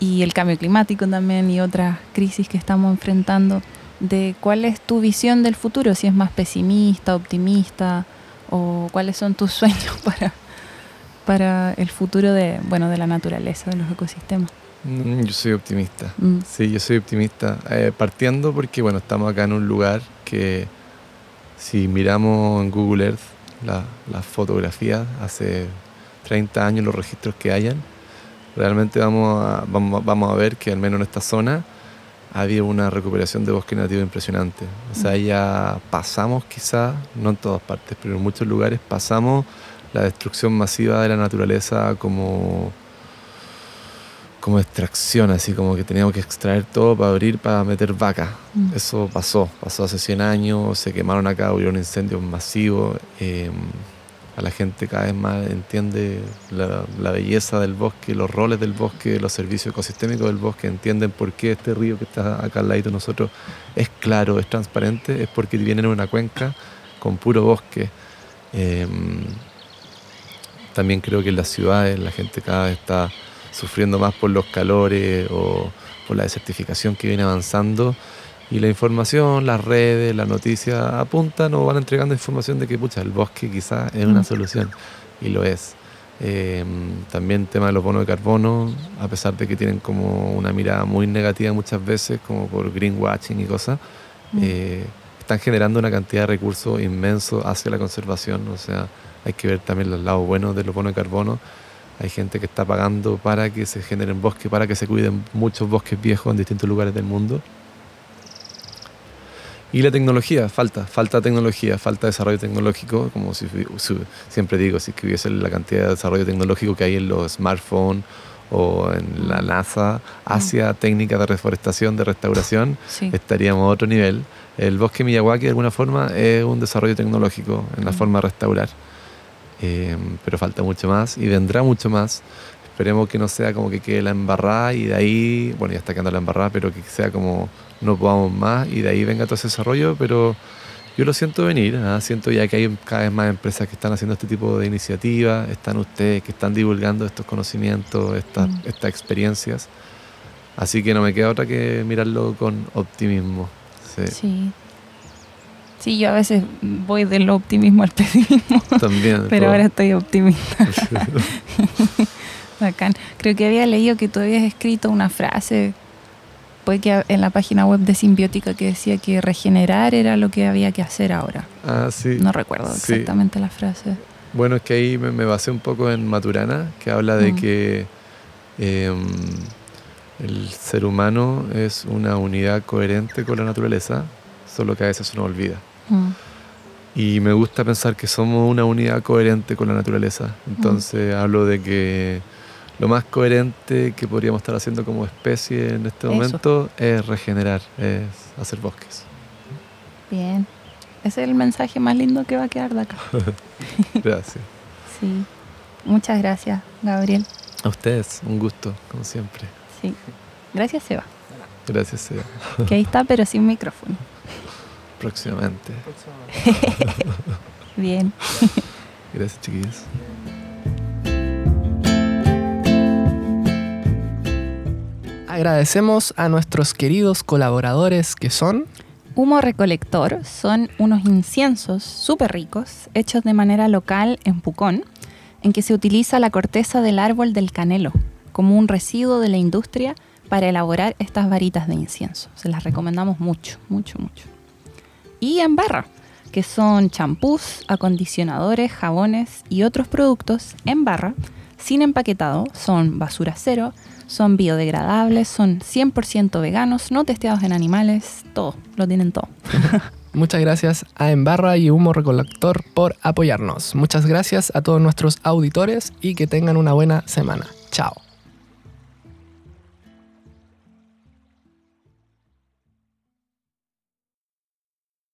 y el cambio climático también y otras crisis que estamos enfrentando, de cuál es tu visión del futuro, si es más pesimista, optimista, o cuáles son tus sueños para, para el futuro de, bueno, de la naturaleza, de los ecosistemas. Mm, yo soy optimista, mm. sí, yo soy optimista, eh, partiendo porque, bueno, estamos acá en un lugar que si miramos en Google Earth las fotografías hace 30 años, los registros que hayan, realmente vamos a, vamos, a ver que al menos en esta zona había una recuperación de bosque nativo impresionante. O sea, ya pasamos quizás, no en todas partes, pero en muchos lugares pasamos la destrucción masiva de la naturaleza como, como extracción, así como que teníamos que extraer todo para abrir, para meter vaca. Mm. Eso pasó, pasó hace 100 años, se quemaron acá, hubo un incendio masivo. Eh, a la gente cada vez más entiende la, belleza del bosque, los roles del bosque, los servicios ecosistémicos del bosque, entienden por qué este río que está acá al lado de nosotros es claro, es transparente, es porque viene en una cuenca con puro bosque. Em, también creo que en las ciudades la gente cada vez está sufriendo más por los calores o por la desertificación que viene avanzando y la información, las redes, las noticias apuntan o van entregando información de que pucha, el bosque quizás es una mm. solución y lo es. Eh, también el tema de los bonos de carbono, a pesar de que tienen como una mirada muy negativa muchas veces, como por greenwashing y cosas, mm. eh, están generando una cantidad de recursos inmensos hacia la conservación. O sea, hay que ver también los lados buenos de los bonos de carbono. Hay gente que está pagando para que se generen bosques, para que se cuiden muchos bosques viejos en distintos lugares del mundo. Y la tecnología, falta, falta tecnología, falta desarrollo tecnológico, como si, siempre digo, si hubiese la cantidad de desarrollo tecnológico que hay en los smartphones o en la NASA hacia mm. técnicas de reforestación, de restauración, estaríamos a otro nivel. El bosque Miyawaki de alguna forma es un desarrollo tecnológico en la mm. forma de restaurar, eh, pero falta mucho más y vendrá mucho más. Esperemos que no sea como que quede la embarrada y de ahí, bueno, ya está quedando la embarrada, pero que sea como no podamos más y de ahí venga todo ese desarrollo, pero yo lo siento venir, ¿ah? siento ya que hay cada vez más empresas que están haciendo este tipo de iniciativas, están ustedes que están divulgando estos conocimientos, estas, mm. estas experiencias, así que no me queda otra que mirarlo con optimismo. Sí. sí. yo a veces voy del optimismo al pesimismo. También. pero ahora estoy optimista. Bacán. Creo que había leído que tú habías escrito una frase puede que en la página web de Simbiótica que decía que regenerar era lo que había que hacer ahora. Ah, sí. No recuerdo exactamente la frase. Bueno, es que ahí me, basé un poco en Maturana, que habla de mm. que em, el ser humano es una unidad coherente con la naturaleza, solo que a veces uno olvida. Mm. Y me gusta pensar que somos una unidad coherente con la naturaleza. Entonces mm. hablo de que lo más coherente que podríamos estar haciendo como especie en este momento es regenerar, es hacer bosques. Bien, ese es el mensaje más lindo que va a quedar de acá. gracias. sí, muchas gracias, Gabriel. A ustedes, un gusto, como siempre. Sí, gracias, Seba. Gracias, Seba. Que ahí está, pero sin micrófono. Próximamente. Bien. Gracias, chiquillos. Agradecemos a nuestros queridos colaboradores que son... Humo Recolector son unos inciensos súper ricos hechos de manera local en Pucón, en que se utiliza la corteza del árbol del canelo como un residuo de la industria para elaborar estas varitas de incienso. Se las recomendamos mucho, mucho, mucho. y en barra, que son champús, acondicionadores, jabones y otros productos en barra, sin empaquetado, son basura cero, son biodegradables, son 100% veganos, no testeados en animales, todo, lo tienen todo. Muchas gracias a Embarra y Humo Recolector por apoyarnos. Muchas gracias a todos nuestros auditores y que tengan una buena semana. Chao.